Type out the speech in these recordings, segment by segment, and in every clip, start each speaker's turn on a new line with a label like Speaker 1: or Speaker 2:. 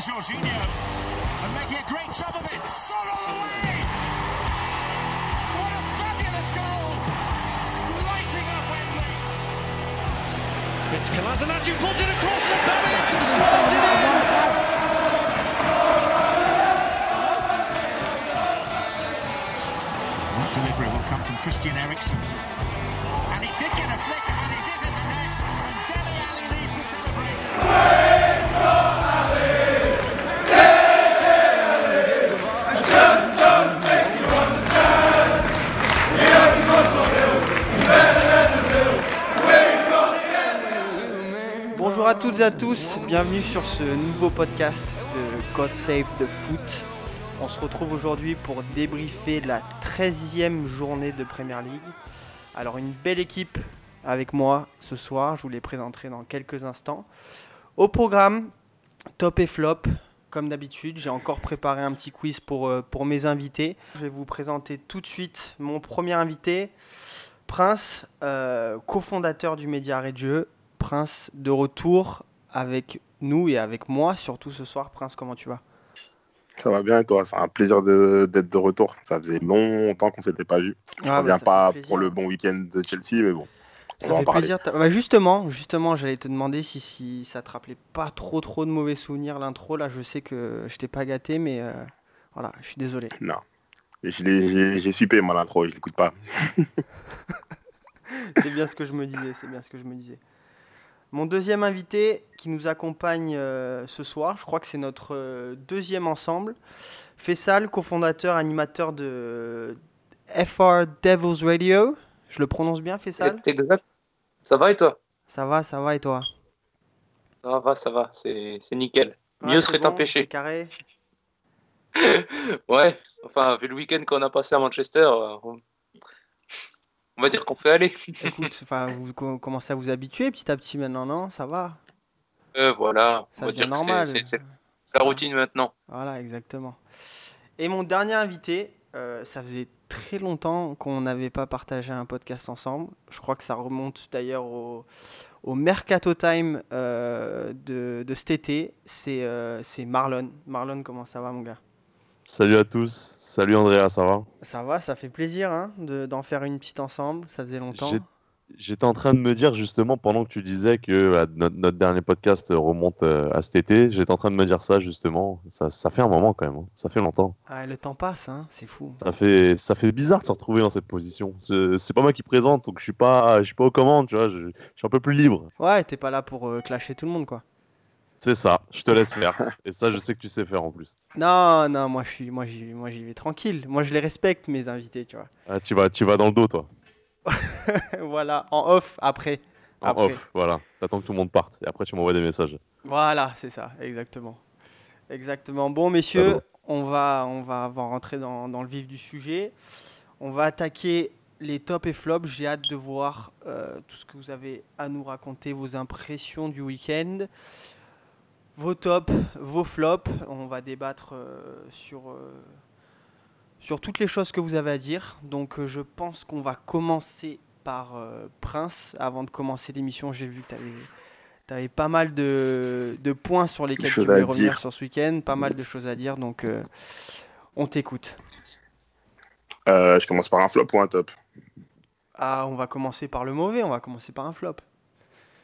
Speaker 1: comes Jorginho. And making a great job of it. Son all the way! What a fabulous goal! Lighting up Wembley.
Speaker 2: It's Kolasinac who pulls it across the barrier and slides it in.
Speaker 1: What delivery will come from Christian Eriksen.
Speaker 3: Bonjour à toutes et à tous, bienvenue sur ce nouveau podcast de God Save the Foot. On se retrouve aujourd'hui pour débriefer la 13e journée de Premier League. Alors une belle équipe avec moi ce soir, je vous les présenterai dans quelques instants. Au programme, top et flop, comme d'habitude, j'ai encore préparé un petit quiz pour, euh, pour mes invités. Je vais vous présenter tout de suite mon premier invité, Prince, euh, cofondateur du média Jeu. Prince, de retour avec nous et avec moi, surtout ce soir. Prince, comment tu vas?
Speaker 4: Ça va bien et toi? C'est un plaisir d'être de, retour. Ça faisait longtemps qu'on s'était pas vu. Je
Speaker 3: Ah, bah,
Speaker 4: reviens
Speaker 3: fait
Speaker 4: pas pour le bon week-end de Chelsea, mais bon, on
Speaker 3: Ça
Speaker 4: va en
Speaker 3: fait
Speaker 4: parler.
Speaker 3: plaisir. Bah, justement, justement, j'allais te demander si, si ça te rappelait pas trop trop de mauvais souvenirs l'intro. Là, je sais que je t'ai pas gâté, mais euh, voilà, je suis désolé.
Speaker 4: Non. J'ai suipé moi l'intro, je l'écoute pas.
Speaker 3: C'est bien ce que je me disais. C'est bien ce que je me disais. Mon deuxième invité qui nous accompagne euh, ce soir, je crois que c'est notre euh, deuxième ensemble. Fessal, cofondateur, animateur de FR Devils Radio. Je le prononce bien, Fessal
Speaker 5: exact. Ça va et toi?
Speaker 3: Ça va, ça va et toi?
Speaker 5: Ça va, ça va, c'est nickel.
Speaker 3: Ouais,
Speaker 5: Mieux serait
Speaker 3: bon, c'est carré.
Speaker 5: Ouais, enfin, vu le week-end qu'on a passé à Manchester, euh, on, on va dire qu'on fait aller.
Speaker 3: Écoute, enfin, vous co- commencez à vous habituer petit à petit maintenant, non? Ça va?
Speaker 5: Euh, voilà,
Speaker 3: Ça
Speaker 5: on va dire
Speaker 3: normal.
Speaker 5: c'est la routine maintenant.
Speaker 3: Voilà, exactement. Et mon dernier invité, euh, ça faisait très longtemps qu'on n'avait pas partagé un podcast ensemble. Je crois que ça remonte d'ailleurs au, au Mercato Time euh, de, de cet été. C'est euh, c'est Marlon. Marlon, comment ça va, mon gars?
Speaker 6: Salut à tous, salut Andrea, ça va?
Speaker 3: Ça va, ça fait plaisir hein, de- d'en faire une petite ensemble. Ça faisait longtemps.
Speaker 6: J'étais en train de me dire justement pendant que tu disais que bah, notre, notre dernier podcast remonte euh, à cet été, j'étais en train de me dire ça justement. Ça, ça fait un moment quand même, hein. ça fait longtemps.
Speaker 3: Ah, le temps passe, hein, c'est fou.
Speaker 6: Ça fait, ça fait bizarre de se retrouver dans cette position. C'est pas moi qui présente, donc je suis pas, je suis pas aux commandes, tu vois. Je, je suis un peu plus libre.
Speaker 3: Ouais, t'es pas là pour euh, clasher tout le monde, quoi.
Speaker 6: C'est ça, je te laisse faire. Et ça, je sais que tu sais faire en plus.
Speaker 3: Non, non, moi je suis, moi j'y, moi j'y vais tranquille. Moi je les respecte mes invités, tu vois.
Speaker 6: Ah, tu vas, tu vas dans le dos, toi.
Speaker 3: voilà, en off après.
Speaker 6: En
Speaker 3: Après.
Speaker 6: off, voilà. T'attends que tout le monde parte. Et après, tu m'envoies des messages.
Speaker 3: Voilà, c'est ça, exactement. Exactement. Bon, messieurs, on va, on va, on va rentrer dans, dans le vif du sujet. On va attaquer les tops et flops. J'ai hâte de voir euh, tout ce que vous avez à nous raconter, vos impressions du week-end, vos tops, vos flops. On va débattre euh, sur, euh, sur toutes les choses que vous avez à dire. Donc, euh, je pense qu'on va commencer par Prince. Avant de commencer l'émission, j'ai vu que tu avais pas mal de, de points sur lesquels tu voulais revenir
Speaker 4: dire.
Speaker 3: sur ce week-end, pas mal de choses à dire, donc on t'écoute.
Speaker 4: Je commence par un flop ou un top
Speaker 3: Ah, on va commencer par le mauvais, on va commencer par un flop.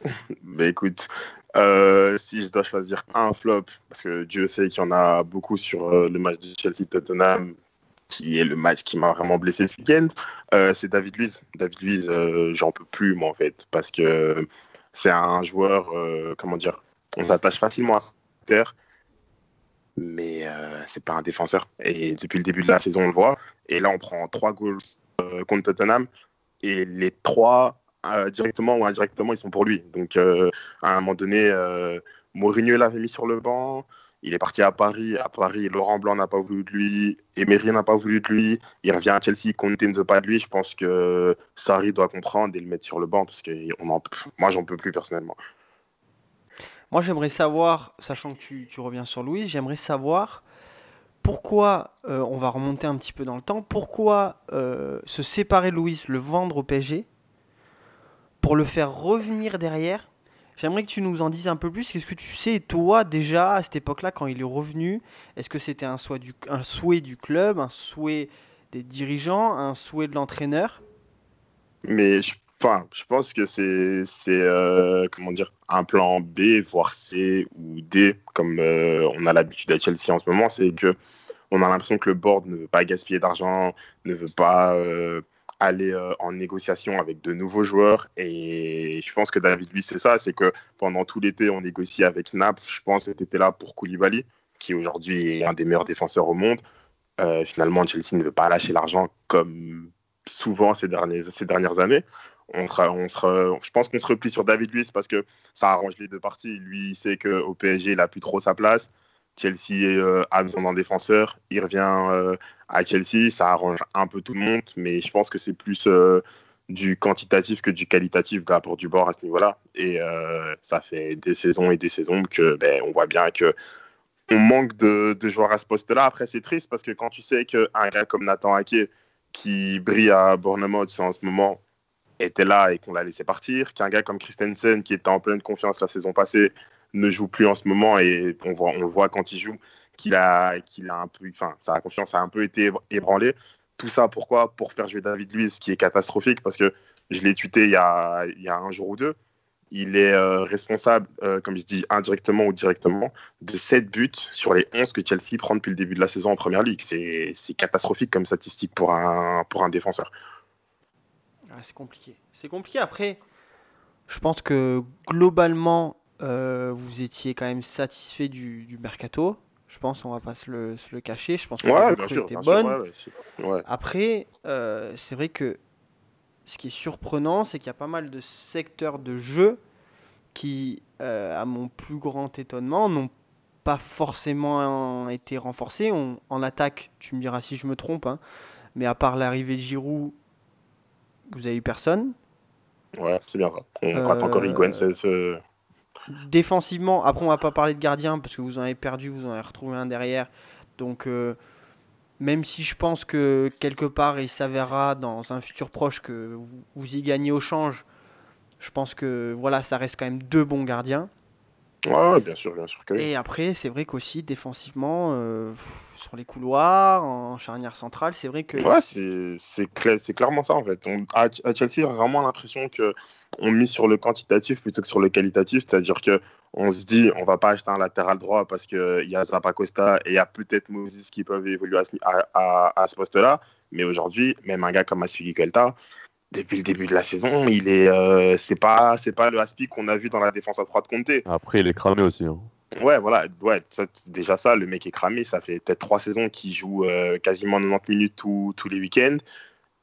Speaker 4: Bah écoute, euh, si je dois choisir un flop, parce que Dieu sait qu'il y en a beaucoup sur euh, le match de Chelsea-Tottenham, qui est le match qui m'a vraiment blessé ce week-end, euh, c'est David Luiz. David Luiz, j'en peux plus, moi, en fait, parce que c'est un joueur, comment dire, on s'attache facilement à terre, mais c'est pas un défenseur. Et depuis le début de la saison, on le voit. Et là, on prend trois goals contre Tottenham, et les trois, directement ou indirectement, ils sont pour lui. Donc, euh, à un moment donné, euh, Mourinho l'avait mis sur le banc. Il est parti à Paris. À Paris, Laurent Blanc n'a pas voulu de lui. Emery n'a pas voulu de lui. Il revient à Chelsea. Conte ne veut pas de lui. Je pense que Sarri doit comprendre et le mettre sur le banc parce que moi, j'en peux plus personnellement.
Speaker 3: Moi, j'aimerais savoir, sachant que tu, reviens sur Louise, j'aimerais savoir pourquoi, euh, on va remonter un petit peu dans le temps, pourquoi euh, se séparer de Louise, le vendre au PSG, pour le faire revenir derrière J'aimerais que tu nous en dises un peu plus. Qu'est-ce que tu sais, toi, déjà, à cette époque-là, quand il est revenu? Est-ce que c'était un, souhait du- club, un souhait des dirigeants, un souhait de l'entraîneur?
Speaker 4: Mais je, enfin, je pense que c'est, c'est euh, comment dire, un plan B, voire C ou D, comme euh, on a l'habitude à Chelsea en ce moment. C'est que on a l'impression que le board ne veut pas gaspiller d'argent, ne veut pas euh, aller euh, en négociation avec de nouveaux joueurs. Et je pense que David Luiz, c'est ça, c'est que pendant tout l'été, on négocie avec Naples. Je pense que c'était là pour Koulibaly, qui aujourd'hui est un des meilleurs défenseurs au monde. Euh, finalement, Chelsea ne veut pas lâcher l'argent comme souvent ces, derniers, ces dernières années. On sera, on sera, je pense qu'on se replie sur David Luiz parce que ça arrange les deux parties. Lui, il sait qu'au PSG, il n'a plus trop sa place. Chelsea euh, a besoin d'un défenseur. Il revient euh, à Chelsea. Ça arrange un peu tout le monde, mais je pense que c'est plus euh, du quantitatif que du qualitatif de du bord à ce niveau-là. Et euh, ça fait des saisons et des saisons que ben, on voit bien que on manque de, joueurs à ce poste-là. Après, c'est triste parce que quand tu sais qu'un gars comme Nathan Ake, qui brille à Bournemouth en ce moment, était là et qu'on l'a laissé partir, qu'un gars comme Christensen, qui était en pleine confiance la saison passée, ne joue plus en ce moment et on voit, on voit quand il joue qu'il a, qu'il a un peu, enfin, sa confiance a un peu été ébranlée. Tout ça, pourquoi? Pour faire jouer David Luiz, qui est catastrophique parce que je l'ai tuté il y, a, il y a un jour ou deux. Il est euh, responsable, euh, comme je dis, indirectement ou directement, de 7 buts sur les 11 que Chelsea prend depuis le début de la saison en Première Ligue. C'est c'est catastrophique comme statistique pour un, pour un défenseur.
Speaker 3: Ah, C'est compliqué. C'est compliqué. Après, je pense que globalement, euh, vous étiez quand même satisfait du, du mercato. Je pense, on va pas se le, se le cacher. Je pense que la
Speaker 4: Ouais, sûr.
Speaker 3: était
Speaker 4: sûr,
Speaker 3: bonne.
Speaker 4: ouais, ouais.
Speaker 3: Après, euh, c'est vrai que ce qui est surprenant, c'est qu'il y a pas mal de secteurs de jeu qui, euh, à mon plus grand étonnement, n'ont pas forcément été renforcés. On- en attaque, tu me diras si je me trompe, hein, mais à part l'arrivée de Giroud, vous avez eu personne.
Speaker 4: Ouais, c'est bien ça. On
Speaker 3: Euh,
Speaker 4: rate encore Higuain.
Speaker 3: Défensivement, après on va pas parler de gardien parce que vous en avez perdu, vous en avez retrouvé un derrière. Donc euh, même si je pense que quelque part il s'avérera dans un futur proche que vous y gagnez au change, je pense que voilà, ça reste quand même deux bons gardiens.
Speaker 4: Ouais, bien sûr, bien sûr que oui.
Speaker 3: Et après, c'est vrai qu'aussi défensivement, euh, sur les couloirs, en charnière centrale, c'est vrai que
Speaker 4: Ouais, c'est c'est cla- c'est clairement ça en fait. On, à, à Chelsea, j'ai vraiment l'impression que on mise sur le quantitatif plutôt que sur le qualitatif, c'est-à-dire que on se dit on va pas acheter un latéral droit parce que il y a Zappacosta et il y a peut-être Moses qui peuvent évoluer à ce, à, à- ce poste-là, mais aujourd'hui, même un gars comme Aspilicueta, depuis le début de la saison, il est euh, c'est pas c'est pas le Aspi qu'on a vu dans la défense à 3 de Conte.
Speaker 6: Après, il est cramé aussi. hein.
Speaker 4: Ouais, voilà, ouais, ça, déjà ça, le mec est cramé. Ça fait peut-être trois saisons qu'il joue euh, quasiment 90 minutes tous- tous les week-ends.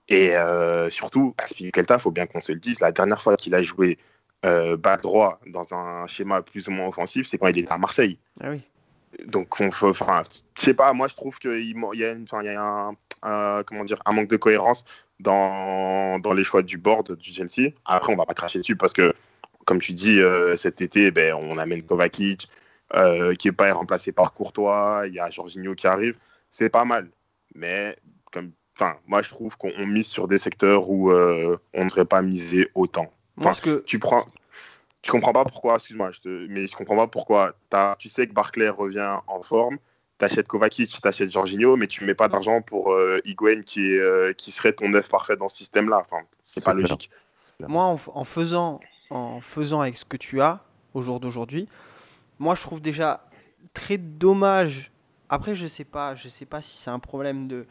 Speaker 4: Et euh, surtout, Aspilicueta, faut bien qu'on se le dise, la dernière fois qu'il a joué euh, back droit dans un schéma plus ou moins offensif, c'est quand il était à Marseille.
Speaker 3: Ah oui.
Speaker 4: Donc, on enfin, je sais pas, moi je trouve qu'il y a, une- enfin, il y a un, un- comment dire, un manque de cohérence dans, dans les choix du board du Chelsea. Après, on va pas cracher dessus parce que, comme tu dis, euh, cet été, ben, on amène Kovacic, euh, qui est pas remplacé par Courtois, il y a Jorginho qui arrive. C'est pas mal. Mais, comme, enfin, moi je trouve qu'on on mise sur des secteurs où euh, on ne devrait pas miser autant.
Speaker 3: Moi,
Speaker 4: Enfin,
Speaker 3: ce que
Speaker 4: tu prends. Je comprends pas pourquoi, excuse-moi, je te- mais je comprends pas pourquoi. Tu sais que Barclay revient en forme, t'achètes Kovacic, t'achètes Jorginho, mais tu mets pas d'argent pour euh, Higuain qui, est, euh, qui serait ton œuf parfait dans ce système-là. Enfin, c'est pas
Speaker 6: clair.
Speaker 4: logique.
Speaker 3: Moi, en, en faisant, en faisant avec ce que tu as au jour d'aujourd'hui, moi, je trouve déjà très dommage. Après, je sais pas, je sais pas si c'est un problème de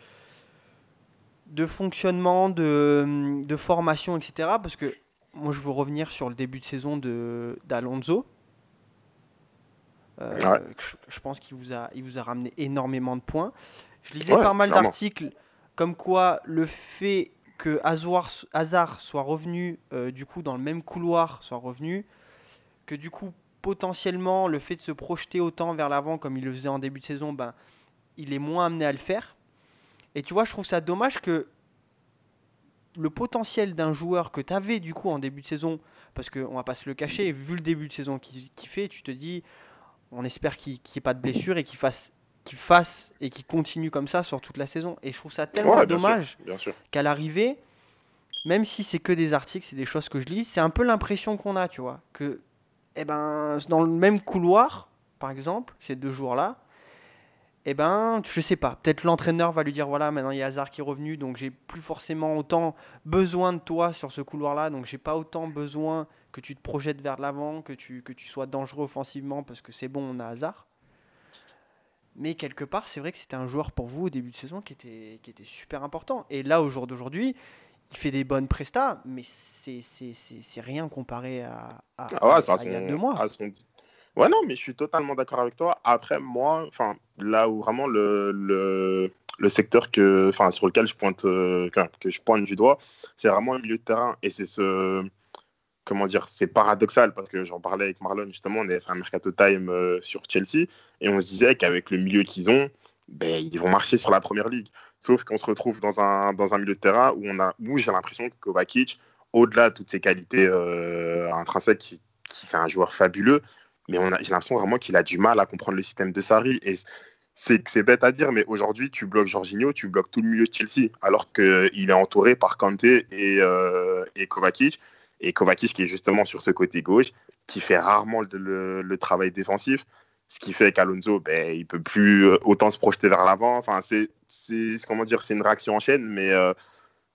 Speaker 3: de fonctionnement, de, de formation, etc. Parce que moi, je veux revenir sur le début de saison de d'Alonso. Euh,
Speaker 4: Ouais.
Speaker 3: je, je pense qu'il vous a, il vous a ramené énormément de points. Je lisais
Speaker 4: Ouais,
Speaker 3: pas mal d'articles comme quoi le fait que Hazard, soit revenu euh, du coup dans le même couloir soit revenu, que du coup potentiellement le fait de se projeter autant vers l'avant comme il le faisait en début de saison, ben, il est moins amené à le faire. Et tu vois, je trouve ça dommage que le potentiel d'un joueur que tu avais du coup en début de saison, parce qu'on va pas se le cacher, vu le début de saison qu'il qu'il fait, tu te dis, on espère qu'il n'y ait pas de blessure et qu'il fasse, qu'il fasse et qu'il continue comme ça sur toute la saison. Et je trouve ça tellement
Speaker 4: Ouais, bien
Speaker 3: dommage qu'à l'arrivée, même si c'est que des articles, c'est des choses que je lis, c'est un peu l'impression qu'on a, tu vois, que eh ben, dans le même couloir, par exemple, ces deux jours-là, eh ben, je sais pas. Peut-être l'entraîneur va lui dire voilà, maintenant il y a Hazard qui est revenu, donc j'ai plus forcément autant besoin de toi sur ce couloir-là, donc j'ai pas autant besoin que tu te projettes vers l'avant, que tu, que tu sois dangereux offensivement parce que c'est bon, on a Hazard. Mais quelque part, c'est vrai que c'était un joueur pour vous au début de saison qui était, qui était super important. Et là, au jour d'aujourd'hui, il fait des bonnes prestats, mais c'est rien comparé à, à,
Speaker 4: Ah ouais,
Speaker 3: à- à il y a
Speaker 4: son-
Speaker 3: deux mois.
Speaker 4: à son- Ouais, non, mais je suis totalement d'accord avec toi. Après, moi, enfin, là où vraiment le, le, le secteur que, enfin, sur lequel je pointe, euh, que je pointe du doigt, c'est vraiment le milieu de terrain. Et c'est ce, comment dire, c'est paradoxal parce que j'en parlais avec Marlon justement, on avait fait un mercato time euh, sur Chelsea et on se disait qu'avec le milieu qu'ils ont, ben, ils vont marcher sur la première ligue. Sauf qu'on se retrouve dans un, dans un milieu de terrain où, on où j'ai l'impression que Kovacic, au-delà de toutes ses qualités euh, intrinsèques, qui, qui c'est un joueur fabuleux, mais on a- j'ai l'impression vraiment qu'il a du mal à comprendre le système de Sarri. Et c'est bête à dire, mais aujourd'hui, tu bloques Jorginho, tu bloques tout le milieu de Chelsea, alors qu'il est entouré par Kanté et, euh, et Kovacic. Et Kovacic qui est justement sur ce côté gauche, qui fait rarement le, le- le travail défensif, ce qui fait qu'Alonso, ben, il peut plus euh, autant se projeter vers l'avant. Enfin, c'est c'est- comment dire, c'est une réaction en chaîne, mais euh,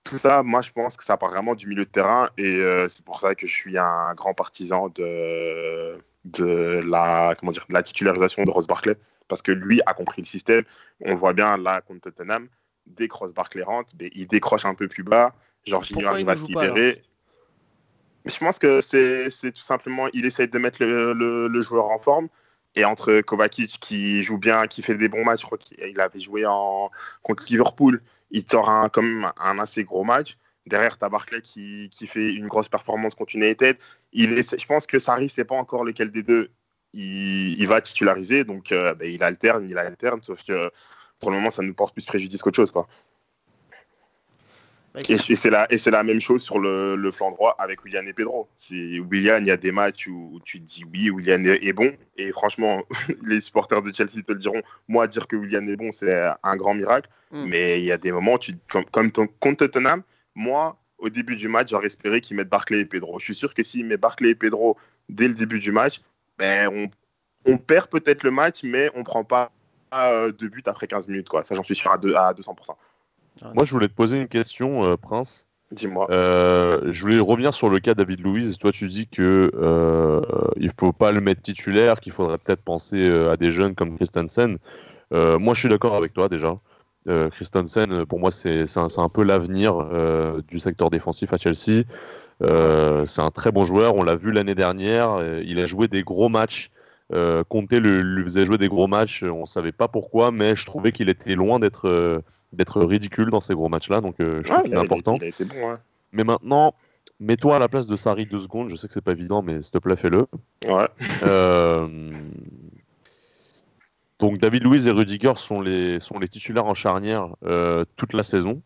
Speaker 4: tout ça, moi, je pense que ça part vraiment du milieu de terrain, et euh, c'est pour ça que je suis un grand partisan de de la comment dire de la titularisation de Ross Barkley parce que lui a compris le système. On le voit bien là contre Tottenham, dès que Ross Barkley rentre, ben, il décroche un peu plus bas. Jorginho arrive à se
Speaker 3: pas,
Speaker 4: libérer. Je pense que c'est c'est tout simplement, il essaye de mettre le, joueur en forme. Et entre Kovacic qui joue bien, qui fait des bons matchs, je crois qu'il avait joué contre Liverpool, il sort quand même un assez gros match. Derrière, tu as Barclay qui, fait une grosse performance contre United. Il essaie- je pense que Sarri ne sait pas encore lequel des deux il, il va titulariser. Donc, euh, ben, il alterne, il alterne. Sauf que pour le moment, ça nous porte plus préjudice qu'autre chose. Quoi. Et, c'est la, et c'est la même chose sur le, le flanc droit avec Willian et Pedro. Si Willian, il y a des matchs où tu te dis oui, Willian est, bon. Et franchement, les supporters de Chelsea te le diront. Moi, dire que Willian est bon, c'est un grand miracle.
Speaker 3: Mm.
Speaker 4: Mais il y a des moments, tu, comme, comme ton, contre Tottenham, moi, au début du match, j'aurais espéré qu'ils mettent Barclay et Pedro. Je suis sûr que s'ils mettent Barclay et Pedro dès le début du match, ben, on, on perd peut-être le match, mais on prend pas euh, de but après 15 minutes. Quoi. Ça, j'en suis sûr à, deux- à 200%.
Speaker 6: Moi, je voulais te poser une question, euh, Prince.
Speaker 4: Dis-moi.
Speaker 6: Euh, je voulais revenir sur le cas David Louise. Toi, tu dis que euh, il faut pas le mettre titulaire, qu'il faudrait peut-être penser euh, à des jeunes comme Christensen. Euh, moi, je suis d'accord avec toi déjà. Euh, Christensen, pour moi, c'est un, peu l'avenir euh, du secteur défensif à Chelsea. Euh, c'est un très bon joueur. On l'a vu l'année dernière. Il a joué des gros matchs. Euh, Conte le- lui faisait jouer des gros matchs. On savait pas pourquoi, mais je trouvais qu'il était loin d'être euh, d'être ridicule dans ces gros matchs-là. Donc, euh, je trouve qu'il est important.
Speaker 4: Il a été bon. hein.
Speaker 6: Mais maintenant, mets-toi à la place de Sarri deux secondes. Je sais que c'est pas évident, mais s'il te plaît, fais-le.
Speaker 4: Ouais.
Speaker 6: Euh, Donc, David Luiz et Rudiger sont les, sont les titulaires en charnière euh, toute la saison.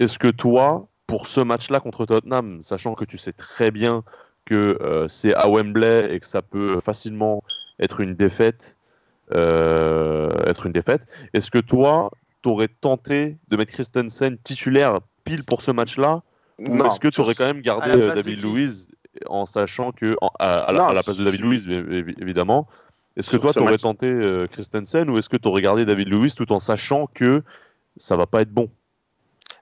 Speaker 6: Est-ce que toi, pour ce match-là contre Tottenham, sachant que tu sais très bien que c'est à Wembley et que ça peut facilement être une défaite, euh, être une défaite, est-ce que toi, t'aurais tenté de mettre Christensen titulaire pile pour ce match-là ou est-ce que tu aurais quand même gardé euh, David Luiz en sachant que en- à, à la,
Speaker 4: Non,
Speaker 6: à la place de David évi- évidemment, est-ce que toi tu aurais tenté euh, Christensen ou est-ce que tu aurais gardé David Luiz tout en sachant que ça va pas être bon?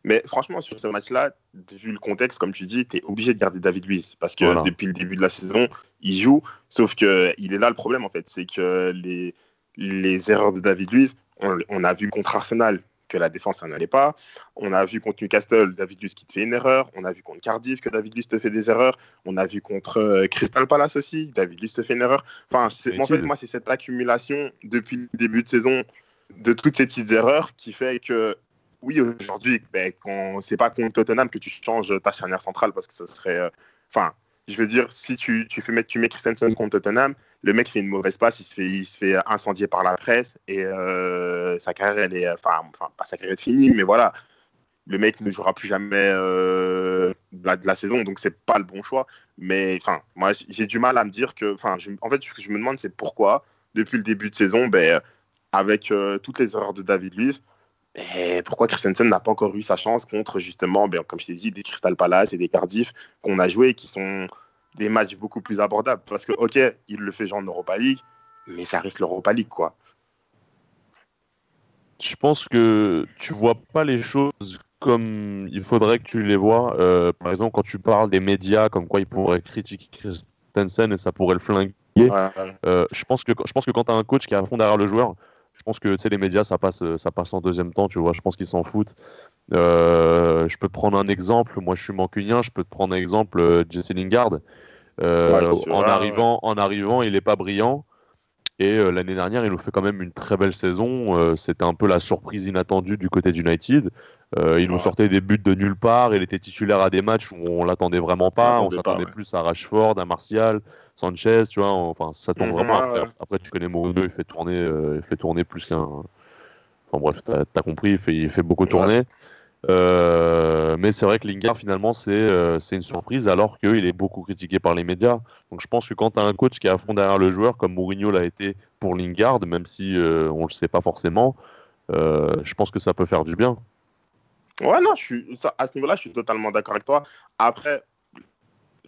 Speaker 4: Mais franchement, sur ce match-là, vu le contexte, comme tu dis, tu es obligé de garder David Luiz. Parce que
Speaker 6: Voilà.
Speaker 4: depuis le début de la saison, il joue. Sauf que il est là le problème, en fait. C'est que les, les erreurs de David Luiz, on, on a vu contre Arsenal que la défense, ça n'allait pas. On a vu contre Newcastle, David Luiz qui te fait une erreur. On a vu contre Cardiff que David Luiz te fait des erreurs. On a vu contre euh, Crystal Palace aussi, David Luiz te fait une erreur. Enfin, c'est- en fait, moi, c'est cette accumulation depuis le début de saison de toutes ces petites erreurs qui fait que oui, aujourd'hui, ben, quand c'est pas contre Tottenham que tu changes ta charnière centrale parce que ce serait. euh, Enfin, je veux dire, si tu, tu, fais tu mets Christensen contre Tottenham, le mec fait une mauvaise passe, il se fait, il se fait incendier par la presse et euh, sa carrière, est. Finie, mais voilà. Le mec ne jouera plus jamais euh, de, la, saison, donc c'est pas le bon choix. Mais enfin, moi, j'ai du mal à me dire que. Enfin, en fait, ce que je me demande, c'est pourquoi, depuis le début de saison, ben, avec euh, toutes les erreurs de David Luiz, et pourquoi Christensen n'a pas encore eu sa chance contre justement, ben, comme je t'ai dit, des Crystal Palace et des Cardiff qu'on a joué et qui sont des matchs beaucoup plus abordables. Parce que, ok, il le fait genre en Europa League, mais ça reste l'Europa League, quoi.
Speaker 6: Je pense que tu vois pas les choses comme il faudrait que tu les vois. Euh, par exemple, quand tu parles des médias, comme quoi ils pourraient critiquer Christensen et ça pourrait le flinguer.
Speaker 4: Ouais.
Speaker 6: Euh, je pense que je pense que quand tu as un coach qui est à fond derrière le joueur, je pense que tu sais les médias ça passe ça passe en deuxième temps, tu vois. Je pense qu'ils s'en foutent. Euh, je peux te prendre un exemple. Moi, je suis mancunien. Je peux te prendre un exemple. euh, Jesse Lingard. Euh,
Speaker 4: Ouais,
Speaker 6: en
Speaker 4: vrai,
Speaker 6: arrivant, en arrivant, il est pas brillant. Et euh, l'année dernière, il nous fait quand même une très belle saison. Euh, C'était un peu la surprise inattendue du côté d'United. Euh, il nous sortait des buts de nulle part. Il était titulaire à des matchs où on l'attendait vraiment pas.
Speaker 4: On
Speaker 6: s'attendait
Speaker 4: ouais.
Speaker 6: plus à Rashford, à Martial, Sanchez, tu vois. Enfin, ça tombe vraiment.
Speaker 4: ouais,
Speaker 6: Après, tu connais Mourinho, il fait tourner, euh, il fait tourner plus qu'un. Enfin bref, t'as as compris. Il fait, il fait beaucoup tourner. Euh, mais c'est vrai que Lingard, finalement, c'est euh, une surprise alors qu'il est beaucoup critiqué par les médias. Donc je pense que quand tu as un coach qui est à fond derrière le joueur, comme Mourinho l'a été pour Lingard, même si euh, on le sait pas forcément, euh, je pense que ça peut faire du bien.
Speaker 4: Ouais, non, à ce niveau-là, je suis totalement d'accord avec toi. Après,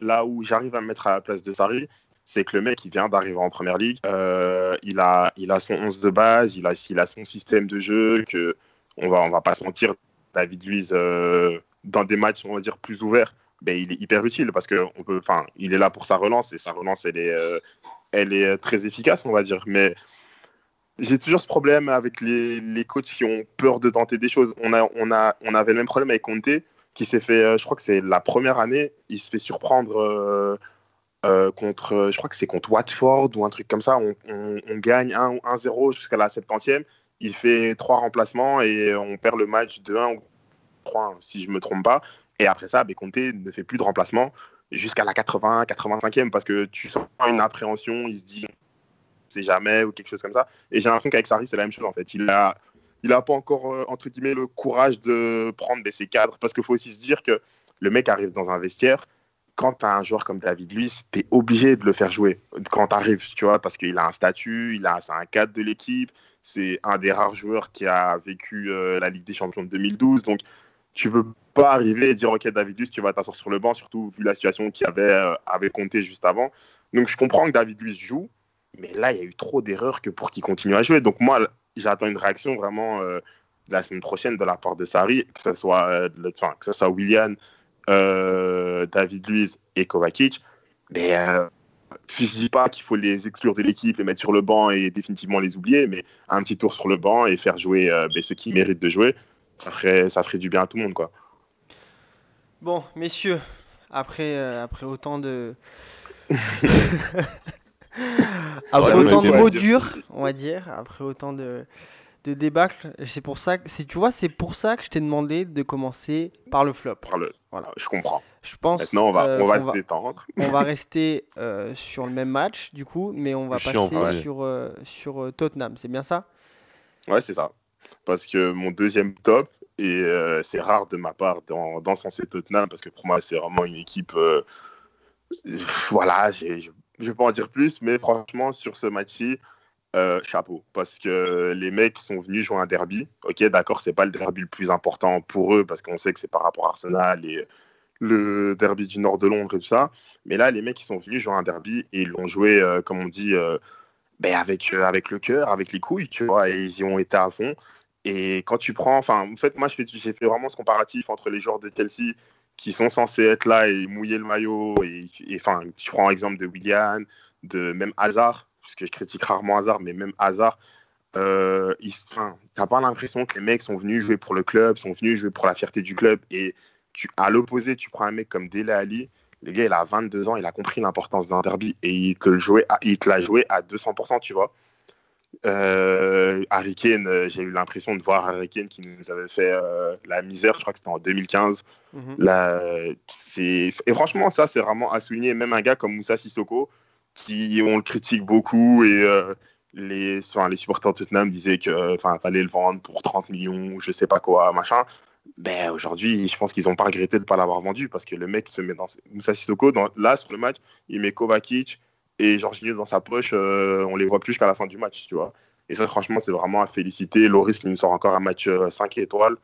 Speaker 4: là où j'arrive à me mettre à la place de Sarri, c'est que le mec, il vient d'arriver en première ligue. Il, a, il a son 11 de base, il a, il a son système de jeu, que on va, on va pas se mentir, David Luiz, euh, dans des matchs, on va dire, plus ouverts, ben, il est hyper utile parce que on peut, il est là pour sa relance et sa relance, elle est, euh, elle est très efficace, on va dire. Mais j'ai toujours ce problème avec les, les coachs qui ont peur de tenter des choses. On, a, on, a, on avait le même problème avec Conte, qui s'est fait, euh, je crois que c'est la première année, il se fait surprendre contre, je crois que c'est contre Watford ou un truc comme ça. On, gagne 1 ou 1-0 jusqu'à la 70e. Il fait trois remplacements et on perd le match de 1 ou 3, si je me trompe pas. Et après ça, ben, Conte ne fait plus de remplacement jusqu'à la 80, 85e parce que tu sens une appréhension, il se dit c'est jamais ou quelque chose comme ça. Et j'ai l'impression qu'avec Sarri, c'est la même chose en fait. Il a, il a pas encore, euh, entre guillemets, le courage de prendre ben, ses cadres parce qu'il faut aussi se dire que le mec arrive dans un vestiaire. Quand tu as un joueur comme David Luiz, tu es obligé de le faire jouer quand tu arrives, tu vois, parce qu'il a un statut, il a, c'est un cadre de l'équipe, c'est un des rares joueurs qui a vécu euh, la Ligue des Champions de 2012. Donc, tu peux pas arriver et dire, OK, David Luiz, tu vas t'asseoir sur le banc, surtout vu la situation qu'il avait, euh, avait compté juste avant. Donc, je comprends que David Luiz joue, mais là, il y a eu trop d'erreurs que pour qu'il continue à jouer. Donc, moi, j'attends une réaction vraiment euh, la semaine prochaine de la part de Sarri, que ce soit, euh, le- que ce soit Willian, David Luiz et Kovacic. Mais euh, je dis pas qu'il faut les exclure de l'équipe, les mettre sur le banc et définitivement les oublier, mais un petit tour sur le banc et faire jouer euh, ben, ceux qui méritent de jouer, ça ferait, ça ferait du bien à tout le monde. Quoi.
Speaker 3: Bon, messieurs, après, euh, après autant de. après
Speaker 6: Ouais,
Speaker 3: autant de
Speaker 6: été-
Speaker 3: mots durs, on va dire, après autant de, de débâcles, c'est pour ça que c'est tu vois, c'est pour ça que je t'ai demandé de commencer par le flop.
Speaker 4: Par le...
Speaker 3: Voilà.
Speaker 4: Je comprends.
Speaker 3: Je pense
Speaker 4: Maintenant, on va,
Speaker 3: euh,
Speaker 4: on va se détendre.
Speaker 3: on va rester euh, sur le même match du coup, mais on va
Speaker 6: chiant,
Speaker 3: passer
Speaker 6: ouais.
Speaker 3: sur euh, sur euh, Tottenham, c'est bien ça?
Speaker 4: Ouais, c'est ça. Parce que mon deuxième top, et euh, c'est rare de ma part d'en- d'encenser Tottenham, parce que pour moi, c'est vraiment une équipe. euh, voilà, j'ai- je ne vais pas en dire plus, mais franchement, sur ce match-ci, euh, chapeau. Parce que les mecs sont venus jouer un derby. Ok, d'accord, c'est pas le derby le plus important pour eux, parce qu'on sait que c'est par rapport à Arsenal et le derby du nord de Londres et tout ça. Mais là, les mecs, ils sont venus jouer un derby et ils l'ont joué, euh, comme on dit, euh, ben, avec, avec le cœur, avec les couilles, tu vois, et ils y ont été à fond. Et quand tu prends, enfin, en fait, moi, j'ai fait vraiment ce comparatif entre les joueurs de Chelsea qui sont censés être là et mouiller le maillot. Et, et, enfin, je prends l'exemple de Willian, de même Hazard, parce que je critique rarement Hazard, mais même Hazard. Euh, t'as pas l'impression que les mecs sont venus jouer pour le club, sont venus jouer pour la fierté du club. Et tu, à l'opposé, tu prends un mec comme Dele Ali. Le gars, il a 22 ans, il a compris l'importance d'un derby et il te le jouait à- il te l'a joué à 200%, tu vois. Euh, Harry Kane, euh, j'ai eu l'impression de voir Harry Kane qui nous avait fait euh, la misère, je crois que c'était en 2015.
Speaker 3: Mhm.
Speaker 4: Et franchement, ça, c'est vraiment à souligner. Même un gars comme Moussa Sissoko, qui on le critique beaucoup et euh, les, enfin, les supporters de Tottenham disaient qu'il fallait le vendre pour 30 millions ou je sais pas quoi, machin. Ben, aujourd'hui, je pense qu'ils n'ont pas regretté de ne pas l'avoir vendu parce que le mec se met dans. Moussa Sissoko, là, sur le match, il met Kovacic et Jorginho dans sa poche. euh, on les voit plus jusqu'à la fin du match, tu vois. Et ça, franchement, c'est vraiment à féliciter. Loris qui nous sort encore un match euh, 5 étoiles.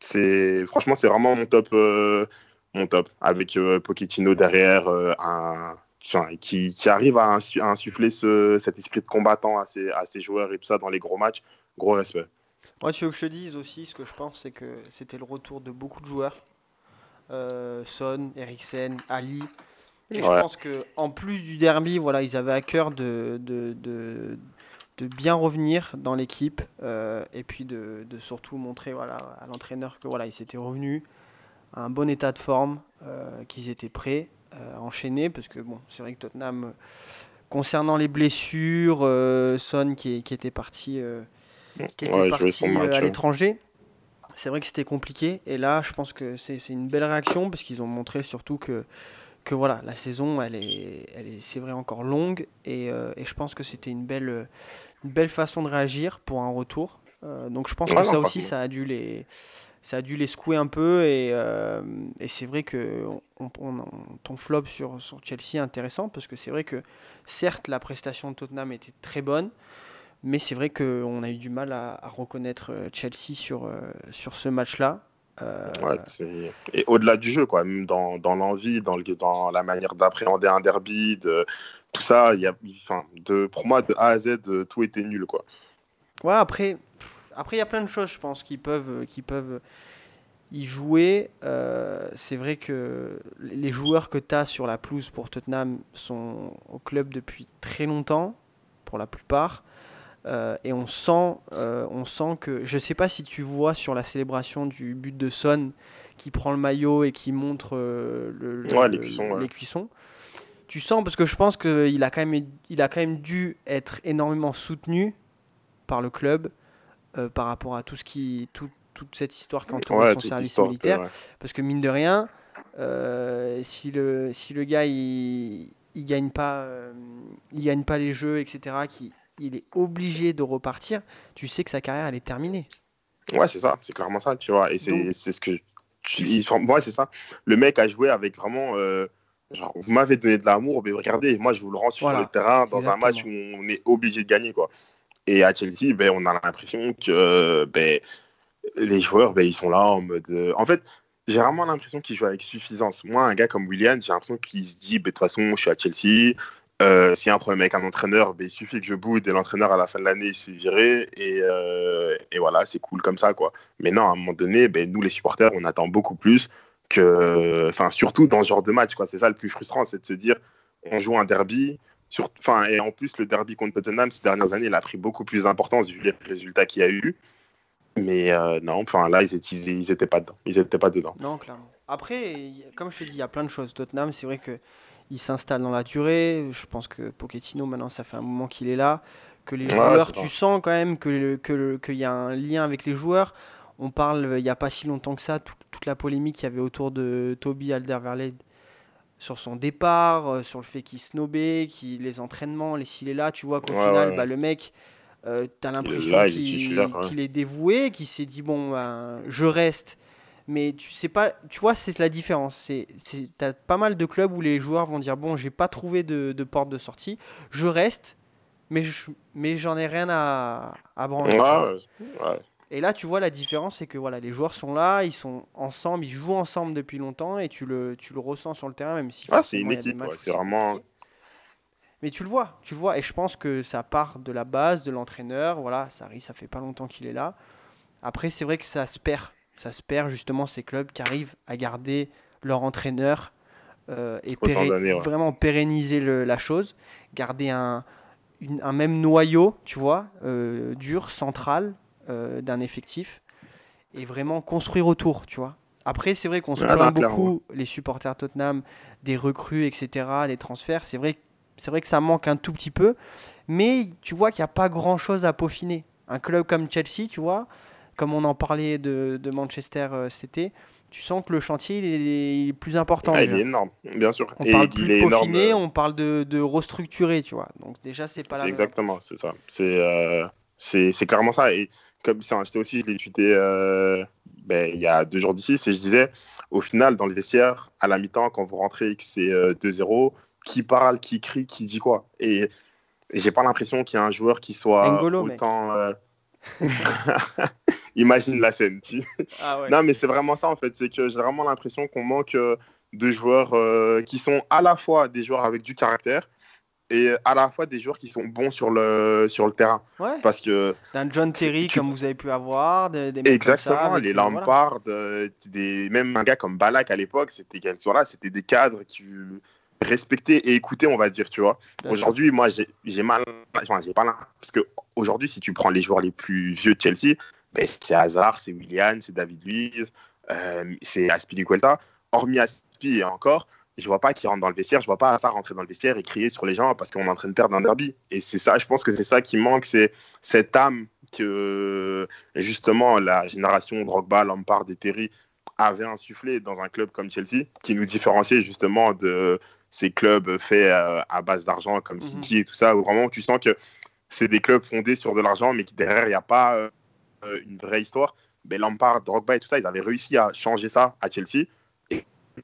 Speaker 4: C'est franchement, c'est vraiment mon top, euh, mon top. Avec euh, Pochettino derrière, un, enfin, qui, qui arrive à, insu- à insuffler ce, cet esprit de combattant à ses, à ses joueurs et tout ça dans les gros matchs. Gros respect.
Speaker 3: Moi, tu veux que je te dise aussi, ce que je pense, c'est que c'était le retour de beaucoup de joueurs. Euh, Son, Eriksen, Ali. Et je pense que en plus du derby, voilà, ils avaient à cœur de, de, de, de bien revenir dans l'équipe euh, et puis de, de surtout montrer voilà, à l'entraîneur que voilà, ils s'étaient revenus à un bon état de forme, euh, qu'ils étaient prêts enchaîner parce que bon, c'est vrai que Tottenham, euh, concernant les blessures, euh, Son qui, était parti, euh, qui était
Speaker 4: Ouais,
Speaker 3: parti
Speaker 4: jouer son
Speaker 3: euh,
Speaker 4: match,
Speaker 3: à l'étranger. C'est vrai que c'était compliqué et là, je pense que c'est une belle réaction parce qu'ils ont montré surtout que que voilà, la saison, elle est, elle est, c'est vrai encore longue et, euh, et je pense que c'était une belle, une belle façon de réagir pour un retour. Euh, donc je pense que
Speaker 4: non,
Speaker 3: ça aussi, ça a dû les, ça a dû les secouer un peu et, euh, et c'est vrai que on, on- on- ton flop sur, sur Chelsea est intéressant parce que c'est vrai que certes la prestation de Tottenham était très bonne, mais c'est vrai qu'on a eu du mal à, à reconnaître euh, Chelsea sur, euh, sur ce match-là. Euh,
Speaker 4: Ouais, et au-delà du jeu, quoi, même dans, dans l'envie, dans, le, dans la manière d'appréhender un derby, de, tout ça, y a, enfin, de, pour moi, de A à Z, tout était nul. Quoi.
Speaker 3: Ouais, après, après il y a plein de choses, je pense, qui peuvent, qui peuvent y jouer. Euh, c'est vrai que les joueurs que tu as sur la pelouse pour Tottenham sont au club depuis très longtemps, pour la plupart. Euh, et on sent, euh, on sent que, je sais pas si tu vois sur la célébration du but de Son, qui prend le maillot et qui montre euh, le, le-
Speaker 4: Ouais, les
Speaker 3: le-
Speaker 4: cuissons, ouais.
Speaker 3: les cuissons. Tu sens parce que je pense qu'il a quand même, il a quand même dû être énormément soutenu par le club euh, par rapport à tout ce qui, tout- toute cette histoire qui entoure
Speaker 4: Ouais,
Speaker 3: son service
Speaker 4: que-
Speaker 3: militaire.
Speaker 4: ouais.
Speaker 3: Parce que mine de rien, euh, si, le, si le gars il, il gagne pas, euh, il gagne pas les jeux, etc., qui, il est obligé de repartir, tu sais que sa carrière elle est terminée.
Speaker 4: Ouais, c'est ça, c'est clairement ça, tu vois. Et c'est ce que. tu- il- ouais, c'est ça. Le mec a joué avec vraiment. euh, genre, vous m'avez donné de l'amour, mais regardez, moi, je vous le rends sur
Speaker 3: Voilà,
Speaker 4: le terrain dans un match où on est obligé de gagner, quoi. Et à Chelsea, ben, on a l'impression que ben, les joueurs, ben, ils sont là en mode. euh, En fait, j'ai vraiment l'impression qu'ils jouent avec suffisance. Moi, un gars comme William, j'ai l'impression qu'il se dit, ben, de toute façon, je suis à Chelsea. Euh, S'il y a un problème avec un entraîneur, ben, il suffit que je boude et l'entraîneur, à la fin de l'année, il se. Et, euh, et voilà, c'est cool comme ça, quoi. Mais non, à un moment donné, ben, nous, les supporters, on attend beaucoup plus que. Enfin, surtout dans ce genre de match. C'est ça le plus frustrant, c'est de se dire, on joue un derby. Sur... Et en plus, le derby contre Tottenham, ces dernières années, il a pris beaucoup plus d'importance vu les résultats qu'il y a eu. Mais euh, non, enfin là, ils étaient, ils étaient pas dedans. Ils étaient pas dedans.
Speaker 3: Non, clairement. Après, comme je te dis, il y a plein de choses. Tottenham, c'est vrai que il s'installe dans la durée. Je pense que Pochettino, maintenant, ça fait un moment qu'il est là. Que les joueurs, tu sens quand même que le- que qu'il y a un lien avec les joueurs. On parle, il n'y a pas si longtemps que ça, tout- toute la polémique qu'il y avait autour de Toby Alderweireld sur son départ, euh, sur le fait qu'il snobait, qu'il les entraînements, les s'il est là, tu vois qu'au
Speaker 4: Ouais,
Speaker 3: final,
Speaker 4: ouais.
Speaker 3: bah, le mec, euh, t'as l'impression
Speaker 4: est
Speaker 3: qu'il est dévoué, qu'il s'est dit bon, ben, je reste. Mais tu sais pas, tu vois, c'est la différence. T'as pas mal de clubs où les joueurs vont dire bon, j'ai pas trouvé de, de porte de sortie, je reste, mais, je, mais j'en ai rien à, à branler.
Speaker 4: ouais.
Speaker 3: Et là, tu vois, la différence, c'est que voilà, les joueurs sont là, ils sont ensemble, ils jouent ensemble depuis longtemps et tu le, tu le ressens sur le terrain, même si.
Speaker 4: Ah, c'est une équipe, ouais, c'est vraiment-.
Speaker 3: Mais tu le vois, tu le vois, et je pense que ça part de la base, de l'entraîneur. Voilà, Sarri, ça fait pas longtemps qu'il est là. Après, c'est vrai que ça se perd. Ça se perd justement ces clubs qui arrivent à garder leur entraîneur euh, et péré-
Speaker 4: ouais.
Speaker 3: vraiment pérenniser le- la chose, garder un, une- un même noyau, tu vois, euh, dur, central d'un effectif et vraiment construire autour, tu vois. Après, c'est vrai qu'on se
Speaker 4: Ah,
Speaker 3: plaint beaucoup, les supporters Tottenham, des recrues, etc., des transferts. C'est vrai, c'est vrai que ça manque un tout petit peu, mais tu vois qu'il n'y a pas grand-chose à peaufiner. Un club comme Chelsea, tu vois, comme on en parlait de, de Manchester euh, cet été, tu sens que le chantier il est, il est plus important.
Speaker 4: Ah, il est énorme, bien sûr.
Speaker 3: On
Speaker 4: Et
Speaker 3: parle
Speaker 4: il
Speaker 3: plus
Speaker 4: est
Speaker 3: de
Speaker 4: énorme.
Speaker 3: peaufiner,
Speaker 4: euh,
Speaker 3: on parle de, de restructurer, tu vois. Donc déjà, c'est pas la
Speaker 4: exactement, c'est ça. C'est euh, c'est clairement ça. Et comme j'étais aussi, je l'ai tweeté euh, ben, il y a deux jours d'ici, c'est je disais, au final, dans le vestiaire, à la mi-temps, quand vous rentrez et que c'est euh, 2-0, qui parle, qui crie, qui dit quoi? Et, et j'ai pas l'impression qu'il y a un joueur qui soit
Speaker 3: N'Golo,
Speaker 4: autant. euh, Imagine la scène. tu-
Speaker 3: Ah ouais.
Speaker 4: Non, mais c'est vraiment ça en fait. C'est que j'ai vraiment l'impression qu'on manque euh, de joueurs euh, qui sont à la fois des joueurs avec du caractère et à la fois des joueurs qui sont bons sur le, sur le terrain.
Speaker 3: Ouais.
Speaker 4: Parce que
Speaker 3: D'un John Terry
Speaker 4: tu-
Speaker 3: comme vous avez pu avoir, des, des mecs
Speaker 4: Exactement,
Speaker 3: comme ça,
Speaker 4: les
Speaker 3: voilà.
Speaker 4: Lampard, euh, des, même un gars comme Balak à l'époque, c'était là, c'était des cadres qui respectaient et écoutaient, on va dire, tu vois. Aujourd'hui, moi, j'ai j'ai mal, enfin, j'ai pas là, parce que aujourd'hui, si tu prends les joueurs les plus vieux de Chelsea, ben, c'est Hazard, c'est Willian, c'est David Luiz, euh, c'est Aspilicueta. Hormis Aspi et encore, je vois pas qui rentre dans le vestiaire, je vois pas Hazard rentrer dans le vestiaire et crier sur les gens parce qu'on est en train de perdre un derby. Et c'est ça, je pense que c'est ça qui manque, c'est cette âme que justement la génération Drogba, Lampard et Terry avait insufflé dans un club comme Chelsea, qui nous différenciait justement de ces clubs faits euh, à base d'argent comme
Speaker 3: Mhm.
Speaker 4: City et tout ça, où vraiment tu sens que c'est des clubs fondés sur de l'argent, mais qui derrière, il n'y a pas euh, une vraie histoire. Ben, Lampard, Drogba et tout ça, ils avaient réussi à changer ça à Chelsea.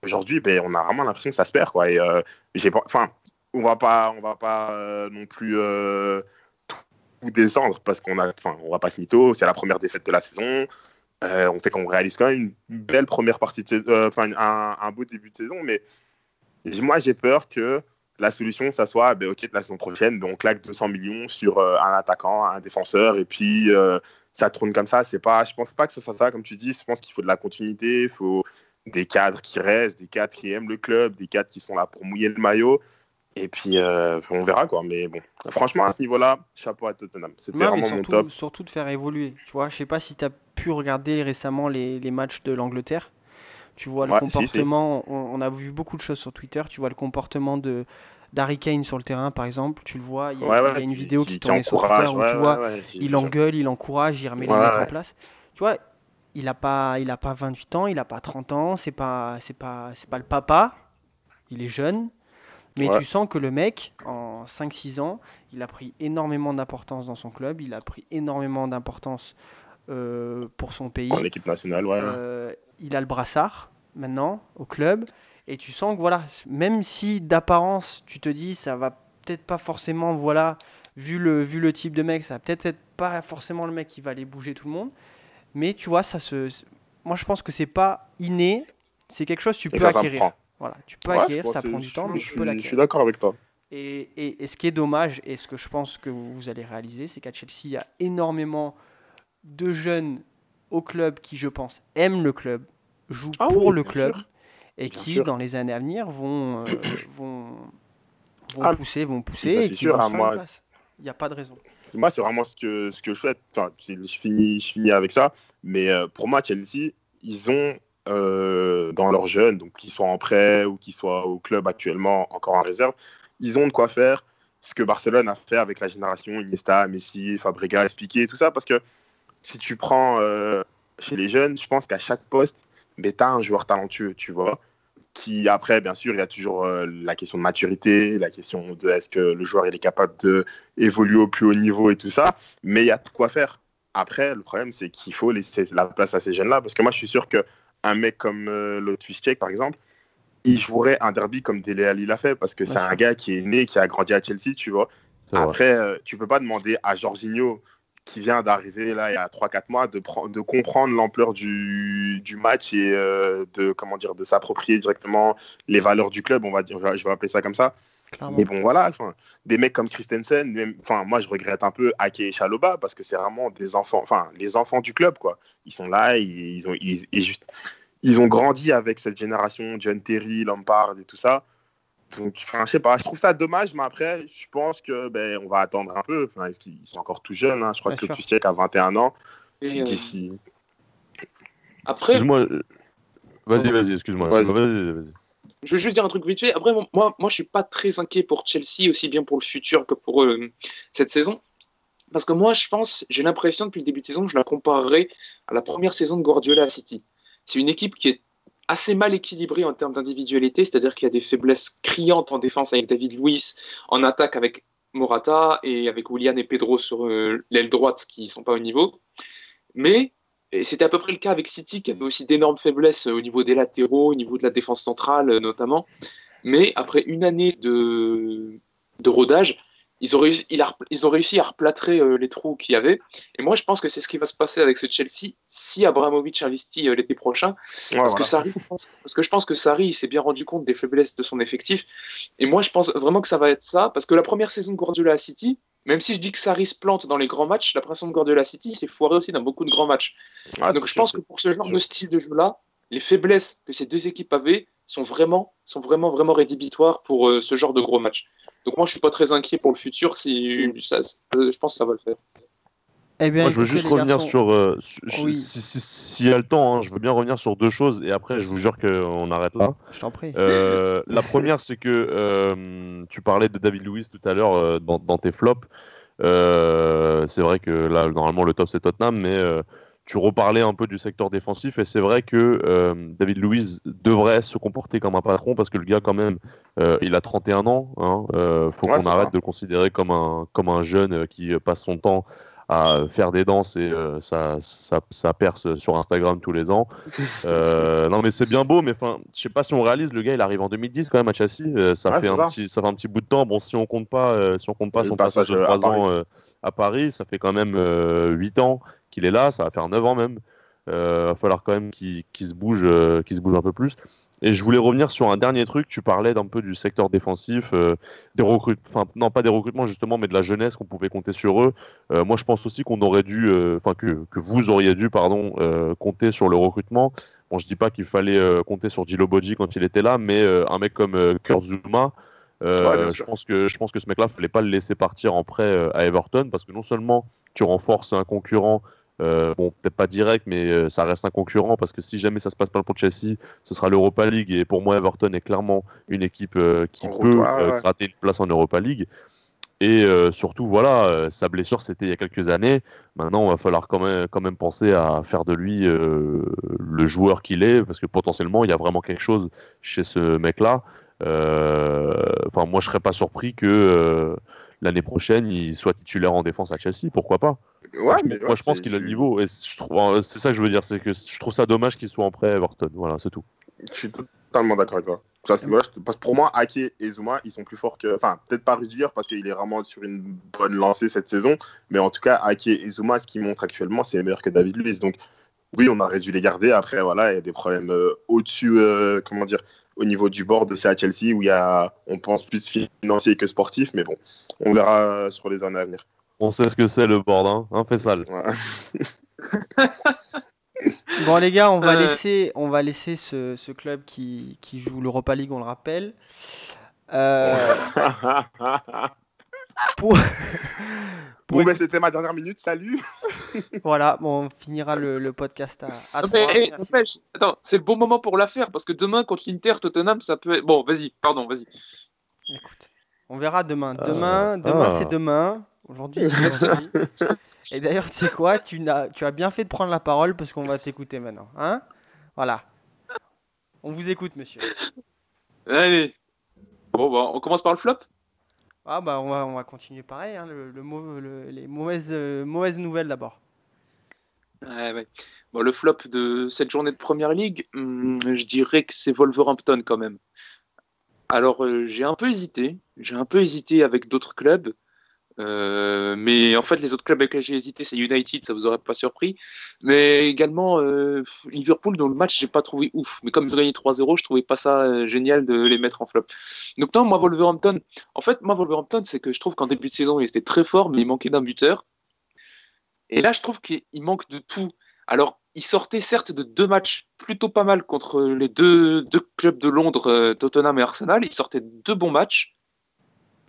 Speaker 4: Aujourd'hui, ben, on a vraiment l'impression que ça se perd. Quoi. Et, euh, j'ai enfin, on va pas, on va pas euh, non plus euh, tout descendre parce qu'on a, enfin, on va pas se mytho. C'est la première défaite de la saison. On fait qu'on réalise quand même une belle première partie de saison, un, beau début de saison, mais moi j'ai peur que la solution ça soit, ben, ok, la saison prochaine, ben, on claque 200 millions sur un attaquant, un défenseur, et puis ça tourne comme ça. C'est pas, je pense pas que ce soit ça, comme tu dis. Je pense qu'il faut de la continuité, faut des cadres qui restent, des cadres qui aiment le club, des cadres qui sont là pour mouiller le maillot. Et puis, euh, on verra quoi. Mais bon, franchement, à ce niveau-là, chapeau à Tottenham. C'était
Speaker 3: Non, mais
Speaker 4: vraiment mon
Speaker 3: surtout,
Speaker 4: top.
Speaker 3: surtout de faire évoluer. Tu vois, je sais pas si tu as pu regarder récemment les, les matchs de l'Angleterre. Tu vois le
Speaker 4: Ouais, si, si.
Speaker 3: comportement, On, on a vu beaucoup de choses sur Twitter. Tu vois le comportement de d'Harry Kane sur le terrain, par exemple. Tu le vois, il y a,
Speaker 4: Ouais, ouais,
Speaker 3: il y a une
Speaker 4: qui-
Speaker 3: vidéo qui,
Speaker 4: qui
Speaker 3: tournait sur Twitter où
Speaker 4: ouais,
Speaker 3: tu
Speaker 4: ouais,
Speaker 3: vois,
Speaker 4: ouais,
Speaker 3: il engueule, il encourage, il remet les
Speaker 4: Ouais,
Speaker 3: mecs
Speaker 4: ouais.
Speaker 3: en place. Tu vois, il a pas, il a pas 28 ans, il a pas 30 ans, c'est pas, c'est pas, c'est pas le papa. Il est jeune, mais
Speaker 4: Ouais.
Speaker 3: tu sens que le mec, en 5-6 ans, il a pris énormément d'importance dans son club, il a pris énormément d'importance euh, pour son pays.
Speaker 4: En équipe nationale, ouais.
Speaker 3: Euh, il a le brassard maintenant au club. Et tu sens que voilà, même si d'apparence tu te dis ça va peut-être pas forcément, voilà, vu le, vu le type de mec, ça va peut-être être pas forcément le mec qui va aller bouger tout le monde. Mais tu vois, ça se. Moi je pense que c'est pas inné, c'est quelque chose que tu peux
Speaker 4: ça
Speaker 3: acquérir. Voilà, tu peux
Speaker 4: Ouais,
Speaker 3: acquérir, ça prend du temps, mais tu peux
Speaker 4: Je suis
Speaker 3: l'acquérir.
Speaker 4: d'accord avec toi.
Speaker 3: Et, et- et ce qui est dommage, et ce que je pense que vous allez réaliser, c'est qu'à Chelsea, il y a énormément de jeunes au club qui, je pense, aiment le club, jouent
Speaker 4: Ah
Speaker 3: pour
Speaker 4: oui,
Speaker 3: le club,
Speaker 4: sûr.
Speaker 3: et
Speaker 4: Bien
Speaker 3: qui,
Speaker 4: sûr.
Speaker 3: dans les années à venir, vont, euh, vont, vont
Speaker 4: Ah,
Speaker 3: pousser, vont pousser,
Speaker 4: ça,
Speaker 3: et qui
Speaker 4: sûr,
Speaker 3: vont
Speaker 4: hein, moi-.
Speaker 3: Il n'y a pas de raison.
Speaker 4: Moi, c'est vraiment ce que, ce que je souhaite. Enfin, je, finis, je finis avec ça. Mais euh, pour moi, Chelsea, ils ont euh, dans leurs jeunes, donc qu'ils soient en prêt ou qu'ils soient au club actuellement encore en réserve, ils ont de quoi faire ce que Barcelone a fait avec la génération Iniesta, Messi, Fabregas, Piqué, tout ça. Parce que si tu prends euh, chez les jeunes, je pense qu'à chaque poste, tu as un joueur talentueux, tu vois. Qui après, bien sûr, il y a toujours euh, la question de maturité, la question de est-ce que le joueur il est capable de évoluer au plus haut niveau et tout ça, mais il y a de quoi faire. Après, le problème, c'est qu'il faut laisser la place à ces jeunes-là, parce que moi, je suis sûr qu'un mec comme euh, Lotus Tchèque, par exemple, il jouerait un derby comme Dele Alli l'a fait, parce que c'est un gars qui est né, qui a grandi à Chelsea, tu vois. Après, euh, tu peux pas demander à Jorginho, qui vient d'arriver là il y a 3-4 mois, de, de comprendre l'ampleur du, du match et euh, de comment dire de s'approprier directement les valeurs du club, on va dire, je vais appeler ça comme ça.
Speaker 3: Clairement.
Speaker 4: Mais bon, voilà, des mecs comme Christensen, enfin, moi je regrette un peu Ake et Chaloba parce que c'est vraiment des enfants, enfin, les enfants du club, quoi. Ils sont là, ils, ils ont, ils, ils juste, ils ont grandi avec cette génération, John Terry, Lampard et tout ça. Donc, enfin, je sais pas, je trouve ça dommage, mais après, je pense que ben, on va attendre un peu. Enfin, ils sont encore tout jeunes, hein? je crois
Speaker 3: Bien
Speaker 4: que
Speaker 3: sûr.
Speaker 4: Tuchek a 21 ans.
Speaker 5: Et, euh,
Speaker 4: D'ici.
Speaker 5: après,
Speaker 6: Excuse-moi. euh, Vas-y, vas-y, excuse-moi.
Speaker 4: Vas-y.
Speaker 6: excuse-moi, Vas-y, vas-y.
Speaker 5: je veux juste dire un truc vite fait. Après, moi, moi, moi, je suis pas très inquiet pour Chelsea, aussi bien pour le futur que pour euh, cette saison. Parce que moi, je pense, j'ai l'impression depuis le début de saison, je la comparerais à la première saison de Guardiola à City. C'est une équipe qui est assez mal équilibrée en termes d'individualité, c'est-à-dire qu'il y a des faiblesses criantes en défense avec David Luiz, en attaque avec Morata et avec Willian et Pedro sur euh, l'aile droite qui sont pas au niveau. Mais c'était à peu près le cas avec City, qui avait aussi d'énormes faiblesses euh, au niveau des latéraux, au niveau de la défense centrale euh, notamment. Mais après une année de, de rodage, ils ont réussi, il a- ils ont réussi à replâtrer euh, les trous qu'il y avait. Et moi, je pense que c'est ce qui va se passer avec ce Chelsea si Abramovich investit euh, l'été prochain.
Speaker 4: Ouais,
Speaker 5: Parce,
Speaker 4: voilà.
Speaker 5: que Sarri, je pense- parce que je pense que Sarri s'est bien rendu compte des faiblesses de son effectif. Et moi, je pense vraiment que ça va être ça. Parce que la première saison de Guardiola à City, même si je dis que Sarri se plante dans les grands matchs, la première saison de Guardiola à City s'est foiré aussi dans beaucoup de grands matchs.
Speaker 4: Ah,
Speaker 5: Donc je pense que pour ce genre de style de jeu-là, les faiblesses que ces deux équipes avaient sont vraiment, sont vraiment, vraiment rédhibitoires pour euh, ce genre de gros match. Donc moi, je suis pas très inquiet pour le futur. Si ça, ça- je pense que ça va le faire.
Speaker 3: Eh bien,
Speaker 6: Moi, je veux juste revenir
Speaker 3: garçons,
Speaker 6: sur. euh, su- je-
Speaker 3: Oui.
Speaker 6: si- si- S'il y a le temps, hein, je veux bien revenir sur deux choses et après, je vous jure qu'on arrête là.
Speaker 3: Je t'en prie.
Speaker 6: Euh, la première, c'est que euh, tu parlais de David Luiz tout à l'heure euh, dans, dans tes flops. Euh, c'est vrai que là, normalement, le top c'est Tottenham, mais euh, tu reparlais un peu du secteur défensif et c'est vrai que euh, David Luiz devrait se comporter comme un patron parce que le gars, quand même, euh, il a 31 ans. Hein, euh, faut
Speaker 4: Ouais,
Speaker 6: qu'on arrête
Speaker 4: ça.
Speaker 6: de le considérer comme un, comme un jeune euh, qui passe son temps à faire des danses et ça, ça, ça perce sur Instagram tous les ans. Non mais c'est bien beau, mais enfin, je sais pas si on réalise. Le gars, il arrive en 2010 quand même à euh, ça
Speaker 4: Ouais,
Speaker 6: fait un
Speaker 4: ça.
Speaker 6: petit, ça fait un petit bout de temps. Bon, si on compte pas, si on compte pas son passage de
Speaker 4: euh, à
Speaker 6: 3
Speaker 4: Paris.
Speaker 6: ans à Paris, ça fait quand même euh, 8 ans qu'il est là. Ça va faire 9 ans même. Euh, va falloir quand même qu'il se bouge, euh, qu'il se bouge un peu plus. Et je voulais revenir sur un dernier truc. Tu parlais d'un peu du secteur défensif, euh, des recrutements, enfin non pas des recrutements justement, mais de la jeunesse qu'on pouvait compter sur eux. Euh, moi, je pense aussi qu'on aurait dû, euh, enfin que, que vous auriez dû, pardon, compter sur le recrutement. Bon, je dis pas qu'il fallait compter sur Gilo quand il était là, mais un mec comme
Speaker 4: Ouais, bien
Speaker 6: je pense que je pense que ce mec-là, fallait pas le laisser partir en prêt à Everton parce que non seulement tu renforces un concurrent, euh, bon peut-être pas direct, mais euh, ça reste un concurrent parce que si jamais ça se passe pas pour Chelsea, ce sera l'Europa League et pour moi Everton est clairement une équipe euh, qui
Speaker 4: En
Speaker 6: peut
Speaker 4: ouais, ouais.
Speaker 6: gratter une place en Europa League. Et euh, surtout, voilà, euh, sa blessure, c'était il y a quelques années. Maintenant, il va falloir quand même, quand même penser à faire de lui euh, le joueur qu'il est, parce que potentiellement, il y a vraiment quelque chose chez ce mec-là. Enfin, moi, je serais pas surpris que l'année prochaine, il soit titulaire en défense à Chelsea. Pourquoi pas
Speaker 4: Ouais, mais
Speaker 6: Moi,
Speaker 4: ouais,
Speaker 6: je pense qu'il a le niveau. Et trouve, c'est ça que je veux dire, c'est que je trouve ça dommage qu'il soit en prêt à Everton. Voilà, c'est tout.
Speaker 4: Je suis totalement d'accord avec toi. Parce que pour moi, Ake et Zuma, ils sont plus forts que. Enfin, peut-être pas Rudiger parce qu'il est vraiment sur une bonne lancée cette saison. Mais en tout cas, Ake et Zuma, ce qu'ils montrent actuellement, c'est meilleur que David Luiz. Donc, oui, on aurait dû les garder. Après, voilà, il y a des problèmes euh, au-dessus, euh, comment dire, au niveau du board de c'est à Chelsea où il y a, on pense plus financier que sportif. Mais bon, on verra euh, sur les années à venir.
Speaker 6: On sait ce que c'est le board, hein, hein Faisal
Speaker 4: Voilà.
Speaker 3: Bon les gars, on va
Speaker 5: Euh.
Speaker 3: laisser, on va laisser ce, ce club qui, qui joue l'Europa League, on le rappelle. Euh, pour...
Speaker 4: bon, ben, c'était ma dernière minute. Salut.
Speaker 3: Voilà, bon, on finira le, le podcast à, à
Speaker 5: Non, mais,
Speaker 3: trois.
Speaker 5: eh, attends, c'est le bon moment pour la faire parce que demain contre l'Inter, Tottenham, ça peut être. Bon, vas-y, pardon, vas-y.
Speaker 3: Écoute, on verra demain.
Speaker 6: Ah.
Speaker 3: Demain, demain
Speaker 6: Ah.
Speaker 3: c'est demain. Aujourd'hui. Et d'ailleurs, tu sais quoi tu, as bien fait de prendre la parole parce qu'on va t'écouter maintenant. Hein? Voilà. On vous écoute, monsieur.
Speaker 5: Allez. Bon, bah, on commence par le flop?
Speaker 3: Ah bah on va, on va continuer pareil. hein, le, le les mauvaises, euh, mauvaises nouvelles d'abord.
Speaker 5: Ouais, ouais. Bon, le flop de cette journée de Première Ligue, hum, je dirais que c'est Wolverhampton quand même. Alors, euh, j'ai un peu hésité. J'ai un peu hésité avec d'autres clubs. Euh, mais en fait, les autres clubs avec lesquels j'ai hésité, c'est United, ça vous aurait pas surpris. Mais également euh, Liverpool, dont le match, j'ai pas trouvé ouf. Mais comme ils ont gagné 3-0, je trouvais pas ça euh, génial de les mettre en flop. Donc, non, moi, Wolverhampton, en fait, moi, Wolverhampton, c'est que je trouve qu'en début de saison, ils étaient très forts, mais il manquait d'un buteur. Et là, je trouve qu'il manque de tout. Alors, ils sortaient certes de deux matchs plutôt pas mal contre les deux, deux clubs de Londres, Tottenham et Arsenal. Ils sortaient de deux bons matchs,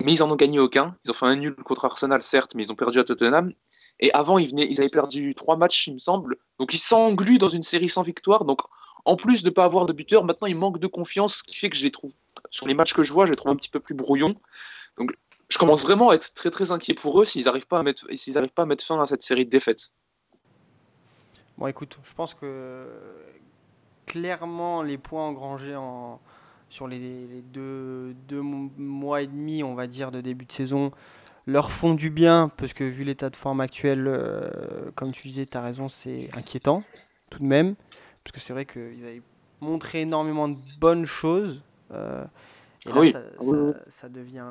Speaker 5: mais ils en ont gagné aucun. Ils ont fait un nul contre Arsenal, certes, mais ils ont perdu à Tottenham. Et avant, ils, avaient perdu trois matchs, il me semble. Donc, ils s'engluent dans une série sans victoire. Donc, en plus de ne pas avoir de buteur, maintenant, ils manquent de confiance, ce qui fait que je les trouve, sur les matchs que je vois, je les trouve un petit peu plus brouillons. Donc, je commence vraiment à être très très inquiet pour eux s'ils n'arrivent pas, pas à mettre fin à cette série de défaites.
Speaker 3: Bon, écoute, je pense que clairement les points engrangés en, sur les, les deux, deux mois et demi, on va dire, de début de saison, leur font du bien, parce que vu l'état de forme actuel, euh, comme tu disais, tu as raison, c'est inquiétant, tout de même, parce que c'est vrai qu'ils avaient montré énormément de bonnes choses. euh, et là,
Speaker 5: Oui.
Speaker 3: ça,
Speaker 5: Oui, oui.
Speaker 3: ça- ça devient,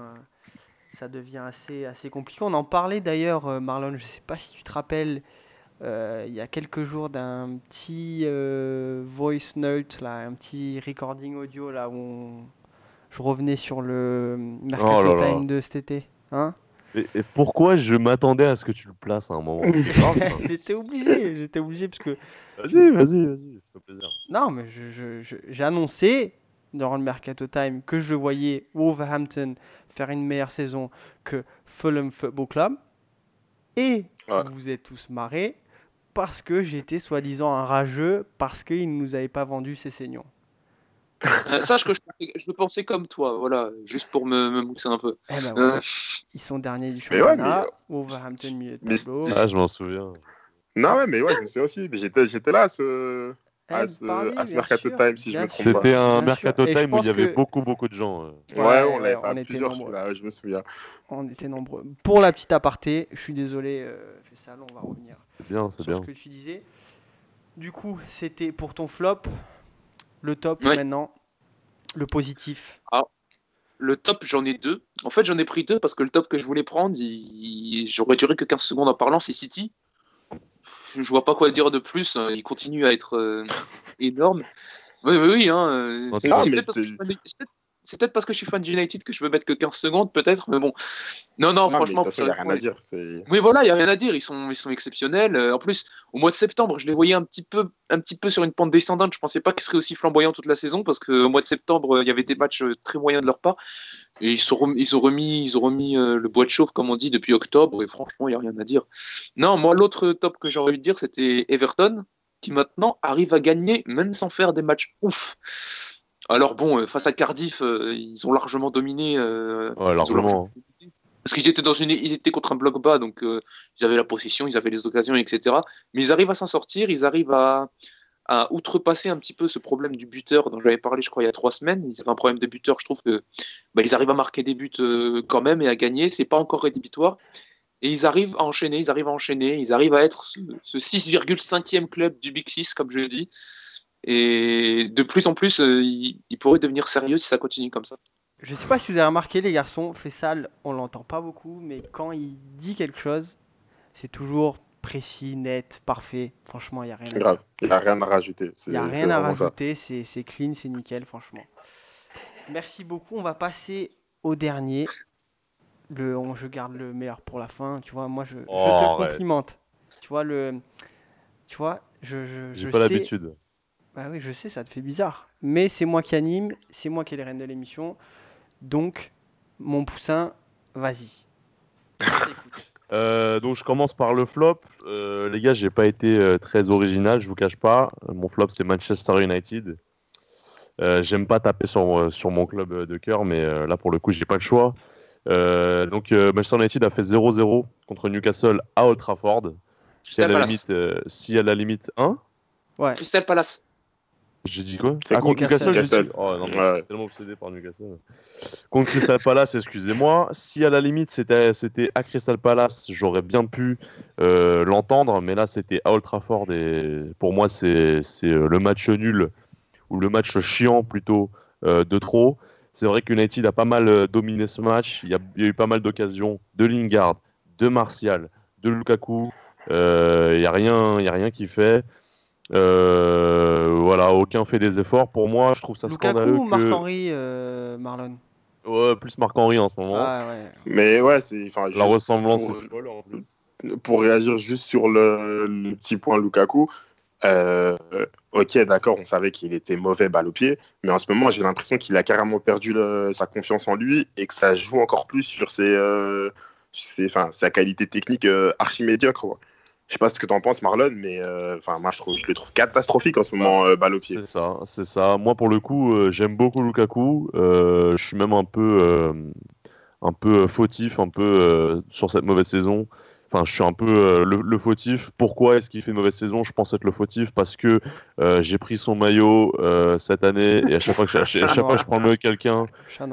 Speaker 3: ça devient assez, assez compliqué. On en parlait d'ailleurs, euh, Marlon, je ne sais pas si tu te rappelles, euh, il y a quelques jours d'un petit euh, voice note, là, un petit recording audio là où on- je revenais sur le Mercato
Speaker 6: Oh là là.
Speaker 3: Time de cet été. Hein
Speaker 6: Et, et pourquoi je m'attendais à ce que tu le places à un moment?
Speaker 3: J'étais obligé, j'étais obligé parce que
Speaker 6: Vas-y, vas-y, vas-y, plaisir.
Speaker 3: non, mais je- je- je- j'ai annoncé durant le Mercato Time que je voyais Wolverhampton faire une meilleure saison que Fulham Football Club. Et
Speaker 4: Ouais.
Speaker 3: vous vous êtes tous marrés parce que j'étais soi-disant un rageux parce qu'ils ne nous avaient pas vendu ces saignons.
Speaker 5: Euh, sache que je, je pensais comme toi, voilà, juste pour me, me mousser un peu.
Speaker 3: Eh ben voilà,
Speaker 5: Euh,
Speaker 3: ils sont derniers du
Speaker 4: Mais ouais,
Speaker 3: championnat.
Speaker 4: mais-
Speaker 3: Wolverhampton milieu de
Speaker 4: mais
Speaker 3: tableau.
Speaker 6: Ah, je m'en souviens.
Speaker 4: Non, ouais, mais ouais, je me souviens aussi. Mais j'étais, j'étais là ce, à ce,
Speaker 3: parlez,
Speaker 4: à ce Mercato
Speaker 3: sûr,
Speaker 4: Time, si je me trompe pas.
Speaker 6: C'était un
Speaker 3: Bien
Speaker 6: mercato
Speaker 3: sûr.
Speaker 6: Time où il y avait
Speaker 3: que-
Speaker 6: beaucoup, beaucoup de gens. euh.
Speaker 4: Ouais,
Speaker 3: Ouais,
Speaker 4: on l'avait fait
Speaker 3: on
Speaker 4: à
Speaker 3: était
Speaker 4: plusieurs,
Speaker 3: nombreux.
Speaker 4: celui-là, je me souviens.
Speaker 3: On était nombreux. Pour la petite aparté, je suis désolé, euh, Fessal, on va revenir
Speaker 6: C'est bien,
Speaker 3: sur
Speaker 6: bien.
Speaker 3: ce que tu disais. Du coup, c'était pour ton flop, le top
Speaker 5: Ouais.
Speaker 3: maintenant, le positif.
Speaker 5: le top, j'en ai deux. En fait, j'en ai pris deux parce que le top que je voulais prendre, il- j'aurais duré que 15 secondes en parlant, c'est City. Je vois pas quoi dire de plus. hein. Il continue à être euh, énorme. Oui, oui, oui. Hein, euh, c'est peut-être parce que
Speaker 4: c'est-
Speaker 5: de- peut-être- parce que je suis fan d'United que je veux mettre que 15 secondes, peut-être. Mais bon. Non, non, franchement,
Speaker 4: de il n'y a rien à dire.
Speaker 5: Oui, voilà, il n'y a rien à dire. Ils sont, ils sont exceptionnels. Euh, En plus, au mois de septembre, je les voyais un petit peu, un petit peu sur une pente descendante. Je pensais pas qu'ils seraient aussi flamboyants toute la saison parce qu'au mois de septembre, euh, il y avait des matchs euh, très moyens de leur part. Et ils, sont rem- ils ont remis, ils ont remis le bois de chauffe, comme on dit, depuis octobre. Et franchement, il n'y a rien à dire. Non, moi, l'autre top que j'ai envie de dire, c'était Everton, qui maintenant arrive à gagner, même sans faire des matchs ouf. Alors bon, euh, face à Cardiff, euh, ils ont largement dominé. euh,
Speaker 6: Ouais, largement.
Speaker 5: parce qu'ils étaient dans une, ils étaient contre un bloc bas, donc ils avaient la possession, ils avaient les occasions, etc. Mais ils arrivent à s'en sortir, ils arrivent à, à outrepasser un petit peu ce problème du buteur dont j'avais parlé, je crois, il y a trois semaines. Ils avaient un problème de buteur, je trouve que bah, ils arrivent à marquer des buts euh, quand même et à gagner. C'est pas encore rédhibitoire. Et ils arrivent à enchaîner, ils arrivent à enchaîner, ils arrivent à être ce, ce 6,5e club du Big Six, comme je le dis. Et de plus en plus, euh, ils pourraient devenir sérieux si ça continue comme ça.
Speaker 3: Je sais pas si vous avez remarqué, les garçons, Fessal, on l'entend pas beaucoup, mais quand il dit quelque chose, c'est toujours précis, net, parfait. Franchement, il n'y a rien à
Speaker 4: grave. Il n'y a rien à rajouter.
Speaker 3: Il n'y a rien à rajouter, c'est c'est clean, c'est nickel, franchement. Merci beaucoup. On va passer au dernier. Le, on- je garde le meilleur pour la fin. Tu vois, moi, je, je
Speaker 6: Oh,
Speaker 3: te
Speaker 6: arrête.
Speaker 3: complimente. Tu vois, le, tu vois, je, je,
Speaker 6: J'ai
Speaker 3: je
Speaker 6: pas
Speaker 3: sais-
Speaker 6: l'habitude.
Speaker 3: Bah oui, je sais, ça te fait bizarre. Mais c'est moi qui anime, c'est moi qui ai les rênes de l'émission. Donc, mon poussin, vas-y.
Speaker 6: Euh, donc je commence par le flop. Euh, les gars, j'ai pas été euh, très original, je vous cache pas. Mon flop c'est Manchester United. Euh, J'aime pas taper sur, sur mon club de cœur, mais euh, là pour le coup j'ai pas le choix. Euh, donc euh, Manchester United a fait 0-0 contre Newcastle à Old Trafford. Si à la limite, euh, si à la limite 1,
Speaker 3: Ouais.
Speaker 5: Crystal Palace.
Speaker 6: J'ai dit quoi
Speaker 4: C'est
Speaker 6: Ah, contre
Speaker 3: Newcastle.
Speaker 6: Newcastle, Oh, non, mais
Speaker 4: Ouais.
Speaker 6: je suis tellement obsédé par Newcastle. Contre Crystal Palace, excusez-moi. Si à la limite c'était c'était à Crystal Palace, j'aurais bien pu euh, l'entendre, mais là c'était à Old Trafford et pour moi c'est c'est, euh, le match nul ou le match chiant plutôt euh, de trop. C'est vrai que United a pas mal dominé ce match. Il y a, il y a eu pas mal d'occasions de Lingard, de Martial, de Lukaku. Euh, Il n'y a rien, il y a rien qui fait. Euh, voilà, aucun fait des efforts. Pour moi, je trouve ça scandaleux
Speaker 3: Lukaku ou
Speaker 6: que
Speaker 3: Marc-Henri, euh, Marlon
Speaker 6: Ouais, plus Marc-Henri en ce moment.
Speaker 3: Ah ouais.
Speaker 4: Mais ouais, c'est. enfin,
Speaker 6: La
Speaker 4: juste
Speaker 6: ressemblance
Speaker 4: pour-
Speaker 6: est folle en plus.
Speaker 4: pour réagir juste sur le, le petit point Lukaku, euh, ok, d'accord, on savait qu'il était mauvais balle au pied, mais en ce moment, j'ai l'impression qu'il a carrément perdu le- sa confiance en lui et que ça joue encore plus sur ses, euh, sa qualité technique euh, archi médiocre. quoi. Je sais pas ce que tu en penses, Marlon, mais euh, enfin, moi, je, trouve, je le trouve catastrophique en ce moment, euh, balle au pied.
Speaker 6: C'est ça, c'est ça. Moi, pour le coup, euh, j'aime beaucoup Lukaku. Euh, je suis même un peu, euh, un peu fautif, un peu euh, sur cette mauvaise saison. Enfin, je suis un peu euh, le, le fautif. Pourquoi est-ce qu'il fait une mauvaise saison? Je pense être le fautif parce que euh, j'ai pris son maillot euh, cette année et à chaque fois que, je- à chaque fois que je prends le maillot de quelqu'un,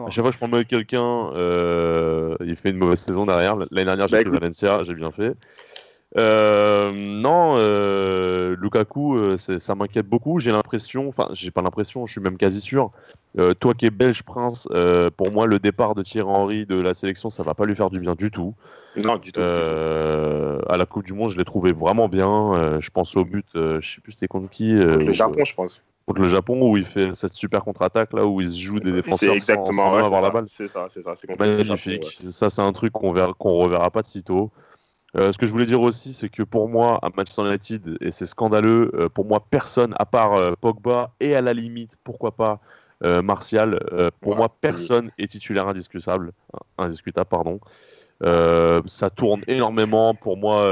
Speaker 6: à chaque fois que je prends le maillot de quelqu'un, euh, il fait une mauvaise saison derrière. L'année dernière, j'ai
Speaker 4: Bah,
Speaker 6: pris. Valencia, j'ai bien fait. Euh, non, euh, Lukaku, euh, ça m'inquiète beaucoup. J'ai l'impression, enfin, j'ai pas l'impression, je suis même quasi sûr. Toi qui es belge, Prince, pour moi, le départ de Thierry Henry de la sélection, ça va pas lui faire du bien du tout.
Speaker 4: Non, du tout. du tout.
Speaker 6: À la Coupe du Monde, je l'ai trouvé vraiment bien. Je pense au but, je sais plus c'était contre qui.
Speaker 4: Contre le Japon, je pense.
Speaker 6: contre le Japon, où il fait cette super contre-attaque là, où il se joue des défenseurs
Speaker 4: exactement
Speaker 6: sans
Speaker 4: ouais,
Speaker 6: avoir la balle.
Speaker 4: C'est ça, c'est ça.
Speaker 6: Magnifique.
Speaker 4: ouais.
Speaker 6: Ça, c'est un truc qu'on reverra pas de sitôt. Euh, ce que je voulais dire aussi, c'est que pour moi, à Manchester United, et c'est scandaleux, euh, pour moi, personne, à part euh, Pogba et à la limite, pourquoi pas Martial, pour
Speaker 4: Ouais.
Speaker 6: moi, personne est titulaire indiscutable. Indiscutable, pardon. Ça tourne énormément. Pour moi,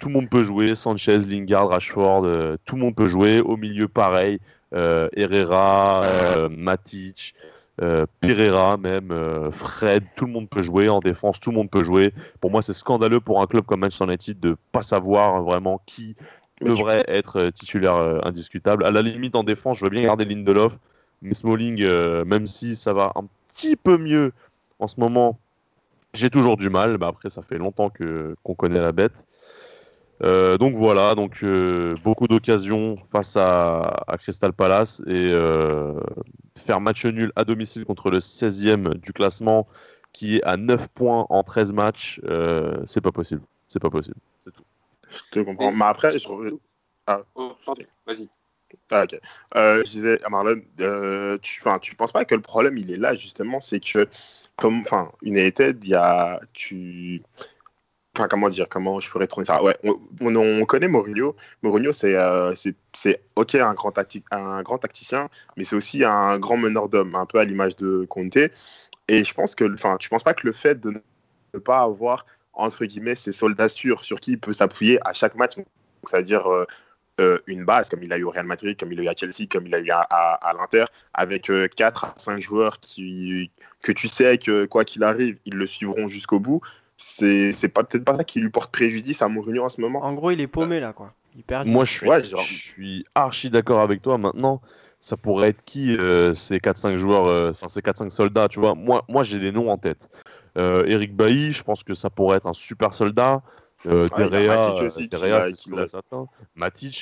Speaker 6: tout le monde peut jouer. Sanchez, Lingard, Rashford, tout le monde peut jouer. Au milieu, pareil. Herrera, Matic, euh, Pereira même, euh, Fred, tout le monde peut jouer. En défense, tout le monde peut jouer. Pour moi, c'est scandaleux pour un club comme Manchester United de pas savoir vraiment qui devrait être euh, titulaire euh, indiscutable. À la limite, en défense, je veux bien garder Lindelof. Mais Smalling, euh, même si ça va un petit peu mieux en ce moment, j'ai toujours du mal. Bah, après, ça fait longtemps que qu'on connaît la bête. Euh, donc voilà, donc euh, beaucoup d'occasions face à, à Crystal Palace et euh, faire match nul à domicile contre le 16e du classement qui est à 9 points en 13 matchs, euh, c'est pas possible. C'est pas possible. C'est tout.
Speaker 4: Je te comprends. Mais après, je reviens.
Speaker 5: Oh, vas-y.
Speaker 4: Ah, ok. Euh, je disais à Marlon, euh, tu, enfin, tu penses pas que le problème il est là justement, c'est que comme, enfin, une United, il y a, tu, enfin, comment dire, comment je pourrais tourner ça? Ouais, on, on- on connaît Mourinho. Mourinho, c'est, euh, c'est, ok un grand un grand tacticien, mais c'est aussi un grand meneur d'hommes, un peu à l'image de Conte. Et je pense que, enfin, tu penses pas que le fait de ne pas avoir entre guillemets ces soldats sûrs sur qui il peut s'appuyer à chaque match, c'est-à-dire euh, euh, une base, comme il a eu au Real Madrid, comme il a eu à Chelsea, comme il a eu à, à, à l'Inter, avec euh, 4 à 5 joueurs qui, que tu sais que quoi qu'il arrive, ils le suivront jusqu'au bout. C'est c'est pas peut-être pas ça qui lui porte préjudice à Mourinho en ce moment.
Speaker 3: En gros, il est paumé là, quoi. Il perd.
Speaker 6: Moi, je suis,
Speaker 4: Ouais, genre-
Speaker 6: je suis archi d'accord avec toi. Maintenant, ça pourrait être qui euh, ces 4-5 joueurs, euh, enfin ces 4-5 soldats, tu vois? Moi, moi j'ai des noms en tête. Euh, Eric Bailly, je pense que ça pourrait être un super soldat. Euh,
Speaker 4: Matic
Speaker 6: c'est sûr et certain.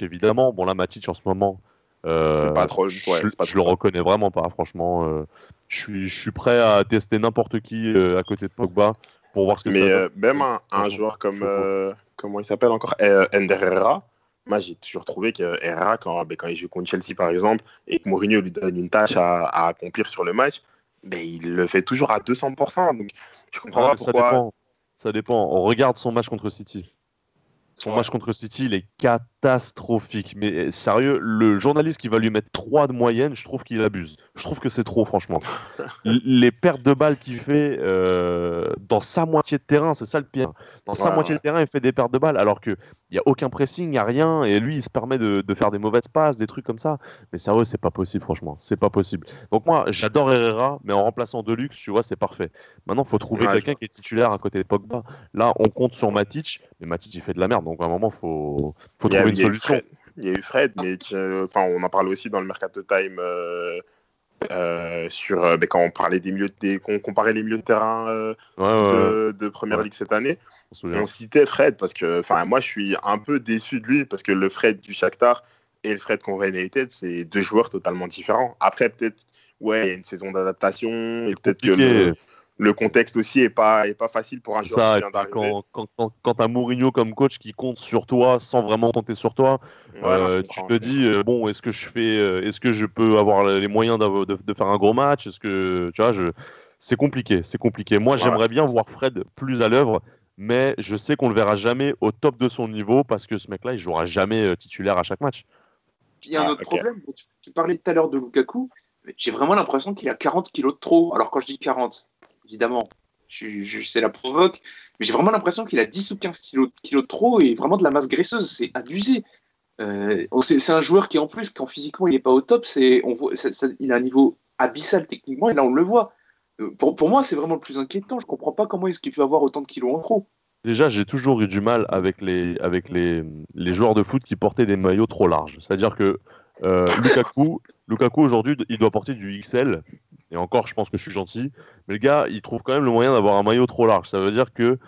Speaker 6: Évidemment. Bon, là, Matic en ce moment, euh,
Speaker 4: C'est pas trop- ouais,
Speaker 6: je, je le reconnais vraiment pas, franchement. euh, je, suis, je suis prêt à tester n'importe qui euh, à côté de Pogba pour voir ce que
Speaker 4: Mais
Speaker 6: ça
Speaker 4: euh, même un, joueur comme, euh, comment il s'appelle encore euh, Ender Herrera, moi j'ai toujours trouvé que Herrera, quand, ben, quand il joue contre Chelsea par exemple, et que Mourinho lui donne une tâche à, à accomplir sur le match, ben, il le fait toujours à 200%. Donc je comprends
Speaker 6: Ouais,
Speaker 4: pas
Speaker 6: mais ça
Speaker 4: pourquoi.
Speaker 6: dépend. Ça dépend. On regarde son match contre City. Son
Speaker 4: Ouais.
Speaker 6: match contre City, il est catastrophique. Mais euh, sérieux, le journaliste qui va lui mettre 3 de moyenne, je trouve qu'il abuse. Je trouve que c'est trop, franchement. Les pertes de balles qu'il fait euh, dans sa moitié de terrain, c'est ça le pire. Dans sa
Speaker 4: Ouais,
Speaker 6: moitié
Speaker 4: ouais.
Speaker 6: de terrain, il fait des pertes de balles alors qu'il n'y a aucun pressing, il n'y a rien. Et lui, il se permet de, de faire des mauvaises passes, des trucs comme ça. Mais sérieux, c'est pas possible, franchement. C'est pas possible. Donc moi, j'adore Herrera, mais en remplaçant Deluxe, tu vois, c'est parfait. Maintenant, il faut trouver
Speaker 4: Ouais,
Speaker 6: quelqu'un qui est titulaire à côté de Pogba. Là, on compte sur Matic, mais Matic, il fait de la merde. Donc à un moment, faut, faut trouver une
Speaker 4: il y a eu
Speaker 6: solution.
Speaker 4: Fred. Il y a eu Fred, mais qui, enfin, on en parle aussi dans le Mercato Time euh, euh, sur euh, ben, quand on parlait des milieux, des, qu'on comparait les milieux de terrain euh,
Speaker 6: Ouais, ouais, ouais,
Speaker 4: de, de Première
Speaker 6: Ouais.
Speaker 4: Ligue cette année.
Speaker 6: on
Speaker 4: citait Fred parce que, enfin, moi je suis un peu déçu de lui parce que le Fred du Shakhtar et le Fred qu'on United, c'est deux joueurs totalement différents. Après, peut-être, ouais, il y a une saison d'adaptation et peut-être que le, le contexte aussi est pas, est pas facile pour un joueur
Speaker 6: ça,
Speaker 4: qui vient
Speaker 6: quand, quand, t'as Mourinho comme coach qui compte sur toi sans vraiment compter sur toi,
Speaker 4: Ouais,
Speaker 6: euh, tu te dis euh, bon, est-ce que je fais, euh, est-ce que je peux avoir les moyens de, de faire un gros match? Est-ce que tu vois, je, c'est compliqué, c'est compliqué. Moi,
Speaker 4: Ouais.
Speaker 6: j'aimerais bien voir Fred plus à l'œuvre, mais je sais qu'on le verra jamais au top de son niveau parce que ce mec-là, il jouera jamais titulaire à chaque match.
Speaker 5: Il y a un
Speaker 4: Ah,
Speaker 5: autre problème. Tu, tu parlais tout à l'heure de Lukaku. mais J'ai vraiment l'impression qu'il a 40 kilos de trop. Alors, quand je dis 40, évidemment, je, la provoque. Mais j'ai vraiment l'impression qu'il a 10 ou 15 kilos, de trop et vraiment de la masse graisseuse. C'est abusé. Euh, c'est un joueur qui, en plus, quand physiquement il n'est pas au top, c'est, on voit, il a un niveau abyssal techniquement et là, on le voit. Euh, Pour, moi, c'est vraiment le plus inquiétant. Je comprends pas comment est-ce qu'il peut avoir autant de kilos en trop.
Speaker 6: Déjà, j'ai toujours eu du mal avec les joueurs de foot qui portaient des maillots trop larges. C'est-à-dire que euh, Lukaku, Lukaku aujourd'hui, il doit porter du XL. Et encore, je pense que je suis gentil. Mais le gars, il trouve quand même le moyen d'avoir un maillot trop large. Ça veut dire que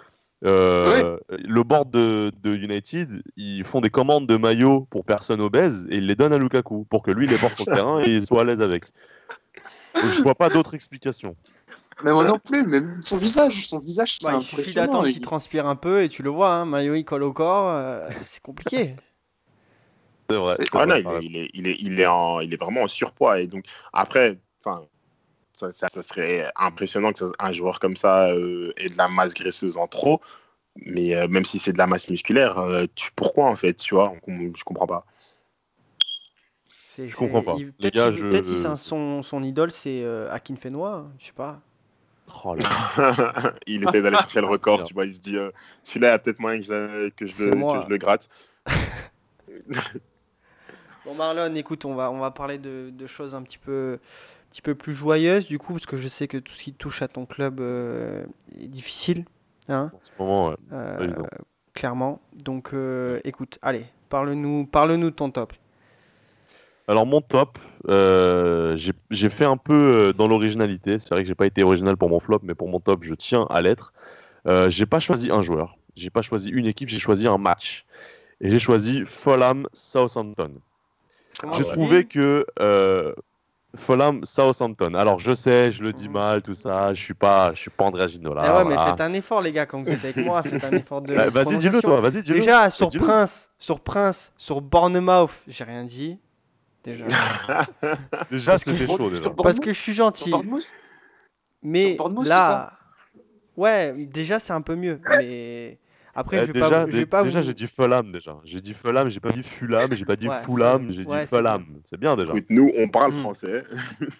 Speaker 6: Euh, Le board de, de United, ils font des commandes de maillots pour personnes obèses et ils les donnent à Lukaku pour que lui il les porte sur le terrain et il soit à l'aise avec. Donc, je vois pas d'autre explication.
Speaker 5: Mais moi non plus, mais son visage, son visage, c'est
Speaker 3: Bah, il suffit
Speaker 5: impressionnant.
Speaker 3: d'attendre
Speaker 5: il-
Speaker 3: qu'il transpire un peu et tu le vois, hein, maillot il colle au corps, euh, c'est compliqué.
Speaker 6: C'est vrai.
Speaker 4: Ah
Speaker 6: vrai,
Speaker 4: non,
Speaker 6: t'as
Speaker 4: il est, il, est, il, est, il, est en, il est vraiment en surpoids. Et donc, après, enfin, ça, ça, ça serait impressionnant que ça- un joueur comme ça euh, ait de la masse graisseuse en trop. Mais euh, même si c'est de la masse musculaire, euh, tu, pourquoi en fait Tu vois, on- je comprends pas.
Speaker 6: Je comprends pas.
Speaker 3: il-
Speaker 6: Les
Speaker 3: Peut-être
Speaker 6: gars,
Speaker 3: si-
Speaker 6: je-
Speaker 3: peut-être si un- son, son idole, c'est euh, Akin Fenwa, hein, je sais pas.
Speaker 6: Oh là.
Speaker 4: il essaie d'aller chercher le record, tu vois. Il se dit, euh, celui-là, il y a peut-être moyen que je, que je,
Speaker 3: C'est
Speaker 4: le, que je le gratte.
Speaker 3: Bon Marlon, écoute, on va, on va parler de, de choses un petit peu, petit peu plus joyeuses du coup, parce que je sais que tout ce qui touche à ton club euh, est difficile, hein,
Speaker 6: En ce moment, ouais.
Speaker 3: euh, clairement. Donc euh, écoute, allez, parle-nous parle de ton top.
Speaker 6: Alors mon top, euh, j'ai fait un peu dans l'originalité. C'est vrai que j'ai pas été original pour mon flop, mais pour mon top, je tiens à l'être. Euh, j'ai pas choisi un joueur, j'ai pas choisi une équipe, j'ai choisi un match. Et j'ai choisi Fulham Southampton. J'ai trouvé que euh, Fulham Southampton. Alors je sais, je le dis
Speaker 3: Mhm.
Speaker 6: mal, tout ça. Je suis pas, je suis pas André Ginola.
Speaker 3: Ah ouais, mais
Speaker 6: voilà.
Speaker 3: faites un effort les gars quand vous êtes avec moi, faites un effort de
Speaker 6: Bah, Vas-y, dis-le toi. Vas-y, dis-le.
Speaker 3: Déjà sur
Speaker 6: Dis-le.
Speaker 3: Prince, sur Prince, sur Bournemouth, j'ai rien dit. Déjà.
Speaker 6: Déjà,
Speaker 3: Parce que-
Speaker 6: c'était chaud déjà.
Speaker 3: Parce que je suis gentil. Mais
Speaker 5: Sur Bournemouth, c'est
Speaker 3: là,
Speaker 5: ça?
Speaker 3: ouais, déjà c'est un peu mieux. Mais après, je vais
Speaker 6: déjà,
Speaker 3: pas, je
Speaker 6: dé-
Speaker 3: vais pas
Speaker 6: déjà
Speaker 3: vous.
Speaker 6: j'ai dit Fulham déjà. J'ai dit Fulham, j'ai pas dit Fulham, j'ai pas dit
Speaker 3: Ouais,
Speaker 6: Fulham, j'ai
Speaker 3: ouais,
Speaker 6: dit
Speaker 3: c'est
Speaker 6: Fulham. C'est bien déjà.
Speaker 4: Écoute, nous, on parle
Speaker 3: Mm.
Speaker 4: français.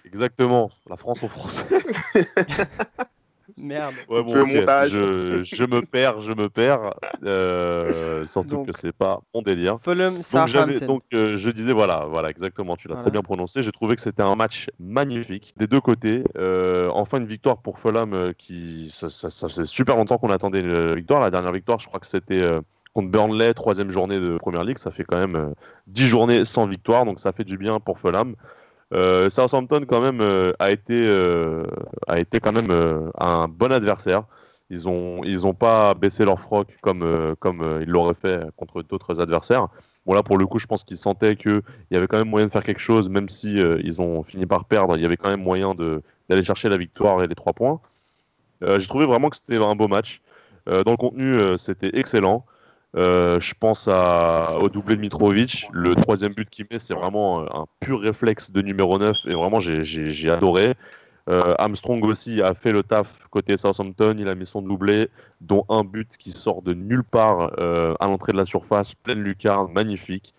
Speaker 6: Exactement. La France au français.
Speaker 3: Merde.
Speaker 6: Ouais,
Speaker 4: montage.
Speaker 6: Je, je me perds, je me perds. Euh, surtout
Speaker 3: Donc,
Speaker 6: que c'est pas mon délire.
Speaker 3: Fulham,
Speaker 6: Donc, donc euh, je disais voilà, voilà exactement, tu l'as
Speaker 3: Voilà.
Speaker 6: très bien prononcé. J'ai trouvé que c'était un match magnifique des deux côtés. Euh, enfin une victoire pour Fulham euh, qui ça, ça, ça faisait super longtemps qu'on attendait une victoire. La dernière victoire, je crois que c'était euh, contre Burnley, troisième journée de Première Ligue. Ça fait quand même euh, 10 journées sans victoire, donc ça fait du bien pour Fulham. Euh, Southampton quand même euh, a été euh, a été quand même un bon adversaire. Ils ont ils ont pas baissé leur froc comme comme ils l'auraient fait contre d'autres adversaires. Bon là pour le coup je pense qu'ils sentaient que il y avait quand même moyen de faire quelque chose même si ils ont fini par perdre. Il y avait quand même moyen de d'aller chercher la victoire et les trois points. J'ai trouvé vraiment que c'était un beau match. Dans le contenu c'était excellent. Euh, je pense au doublé de Mitrovic. Le troisième but qu'il met, c'est vraiment un pur réflexe de numéro 9 et vraiment j'ai- adoré. Euh, Armstrong aussi a fait le taf côté Southampton. Il a mis son doublé, dont un but qui sort de nulle part euh, à l'entrée de la surface, pleine lucarne, magnifique.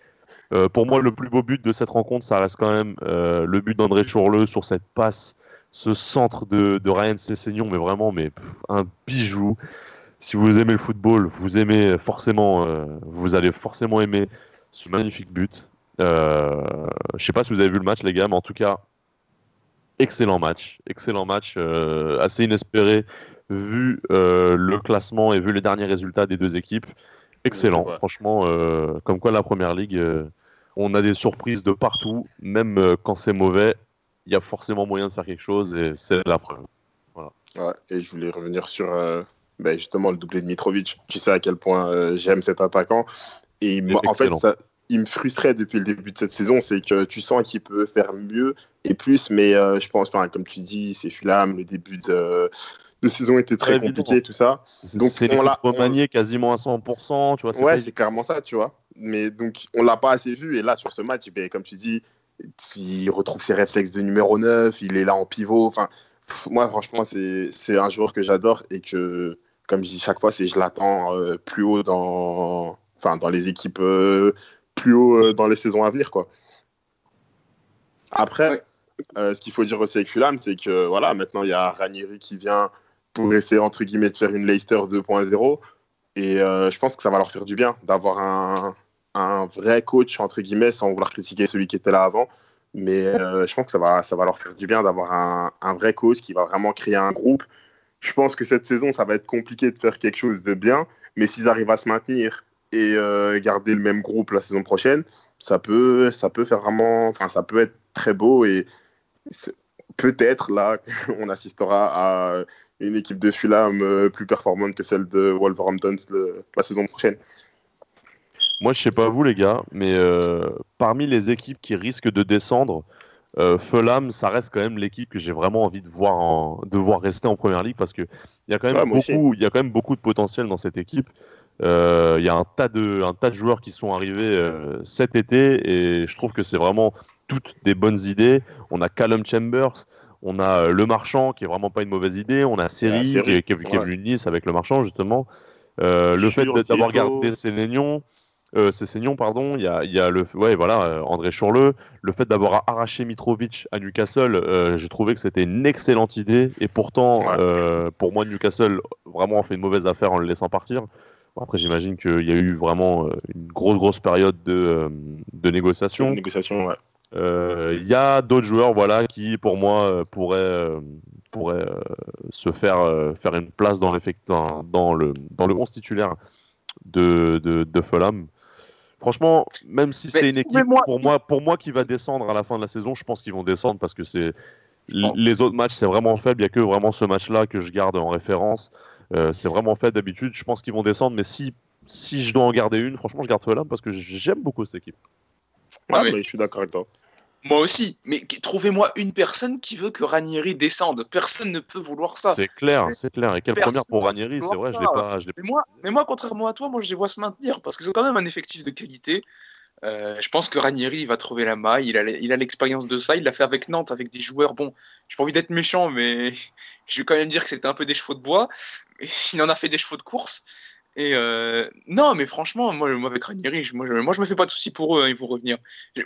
Speaker 6: Pour moi, le plus beau but de cette rencontre, ça reste quand même le but d'André Chourleux sur cette passe, ce centre de, Ryan Sessegnon, mais vraiment mais, un bijou si vous aimez le football, vous aimez forcément, euh, vous allez forcément aimer ce magnifique but. Euh, je sais pas si vous avez vu le match, les gars, mais en tout cas, excellent match, excellent match, euh, assez inespéré vu euh, le classement et vu les derniers résultats des deux équipes. Excellent,
Speaker 4: Ouais.
Speaker 6: franchement, euh, comme quoi la première ligue, euh, on a des surprises de partout, même euh, quand c'est mauvais, il y a forcément moyen de faire quelque chose et c'est la preuve.
Speaker 4: Ouais, et je voulais revenir sur euh, ben, justement le doublé de Mitrovic. Tu sais à quel point euh, j'aime cet attaquant. Et en fait, ça, il me frustrait depuis le début de cette saison, c'est que tu sens qu'il peut faire mieux et plus, mais euh, je pense, comme tu dis, c'est Fulham, le début de, de saison était très
Speaker 6: Très
Speaker 4: compliqué, tout ça. Donc,
Speaker 6: c'est
Speaker 4: on l'a- on-
Speaker 6: remaniée quasiment à 100%, tu vois.
Speaker 4: Ouais, c'est clairement ça, tu vois. Mais donc, on l'a pas assez vu. Et là, sur ce match, ben, comme tu dis, il retrouve ses réflexes de numéro 9, il est là en pivot. Enfin, moi, franchement, c'est un joueur que j'adore et que, comme je dis chaque fois, c'est je l'attends euh, plus haut dans, enfin, dans les équipes, euh, plus haut euh, dans les saisons à venir, quoi. Après,
Speaker 5: Ouais.
Speaker 4: ce qu'il faut dire aussi avec Fulham, c'est que voilà, maintenant, il y a Ranieri qui vient pour essayer, entre guillemets, de faire une Leicester 2.0. Et je pense que ça va leur faire du bien d'avoir un, un vrai coach, entre guillemets, sans vouloir critiquer celui qui était là avant. Mais euh, je pense que ça va, ça va leur faire du bien d'avoir un, un vrai coach qui va vraiment créer un groupe. Je pense que cette saison, ça va être compliqué de faire quelque chose de bien. Mais s'ils arrivent à se maintenir et euh, garder le même groupe la saison prochaine, ça peut, ça peut faire vraiment, enfin, ça peut être très beau et peut-être là, on assistera à une équipe de Fulham euh, plus performante que celle de Wolverhampton la saison prochaine.
Speaker 6: Moi, je sais pas vous, les gars, mais euh, parmi les équipes qui risquent de descendre, euh, Fulham, ça reste quand même l'équipe que j'ai vraiment envie de voir, en- de voir rester en première ligue parce qu'il y, a quand même beaucoup- il y a quand même beaucoup de potentiel dans cette équipe. Euh, Il y a un tas, de, un tas de joueurs qui sont arrivés euh, cet été et je trouve que c'est vraiment toutes des bonnes idées. On a Callum Chambers, on a euh, Le Marchand qui est vraiment pas une mauvaise idée, on a Seri,
Speaker 4: Ah, Seri,
Speaker 6: qui, est- qui est- qui est
Speaker 4: ouais.
Speaker 6: venu Nice avec Le Marchand justement. Le fait d'avoir gardé Sénénion, euh, c'est Seignon, pardon. Il y a, il y a le, ouais, voilà, euh, André Chourleux. Le fait d'avoir arraché Mitrovic à Newcastle, euh, j'ai trouvé que c'était une excellente idée. Et pourtant,
Speaker 4: Ouais.
Speaker 6: euh, pour moi, Newcastle vraiment a fait une mauvaise affaire en le laissant partir. Bon, après, j'imagine qu'il y a eu vraiment une grosse, grosse période de, de négociation.
Speaker 4: Négociation, ouais.
Speaker 6: Il y a d'autres joueurs voilà, qui, pour moi, pourraient, pourraient se faire, faire une place dans, dans, dans le, dans le 11 titulaire de, de, de Fulham. Franchement, même si c'est une équipe, pour moi, pour moi qui va descendre à la fin de la saison, je pense qu'ils vont descendre parce que c'est les autres matchs, c'est vraiment faible. Il n'y a que vraiment ce match-là que je garde en référence. Euh, c'est vraiment fait d'habitude. Je pense qu'ils vont descendre, mais si, si je dois en garder une, franchement, je garde Fulham parce que j'aime beaucoup cette équipe.
Speaker 5: Ah, mais
Speaker 4: je suis d'accord avec toi.
Speaker 5: Moi aussi, mais trouvez-moi une personne qui veut que Ranieri descende. Personne ne peut vouloir ça.
Speaker 6: C'est clair, c'est clair. Et quelle
Speaker 5: Personne
Speaker 6: première pour Ranieri, c'est vrai, je l'ai pas. Je l'ai-
Speaker 5: Mais moi, mais moi, contrairement à toi, moi je les vois se maintenir parce qu'ils ont quand même un effectif de qualité. Euh, je pense que Ranieri il va trouver la maille. Il a, il a l'expérience de ça. Il l'a fait avec Nantes, avec des joueurs. Bon, j'ai pas envie d'être méchant, mais je vais quand même dire que c'était un peu des chevaux de bois. Il en a fait des chevaux de course. Et euh, non, mais franchement, moi, moi avec Ranieri, je, moi, je, moi, je me fais pas de soucis pour eux. hein, ils vont revenir.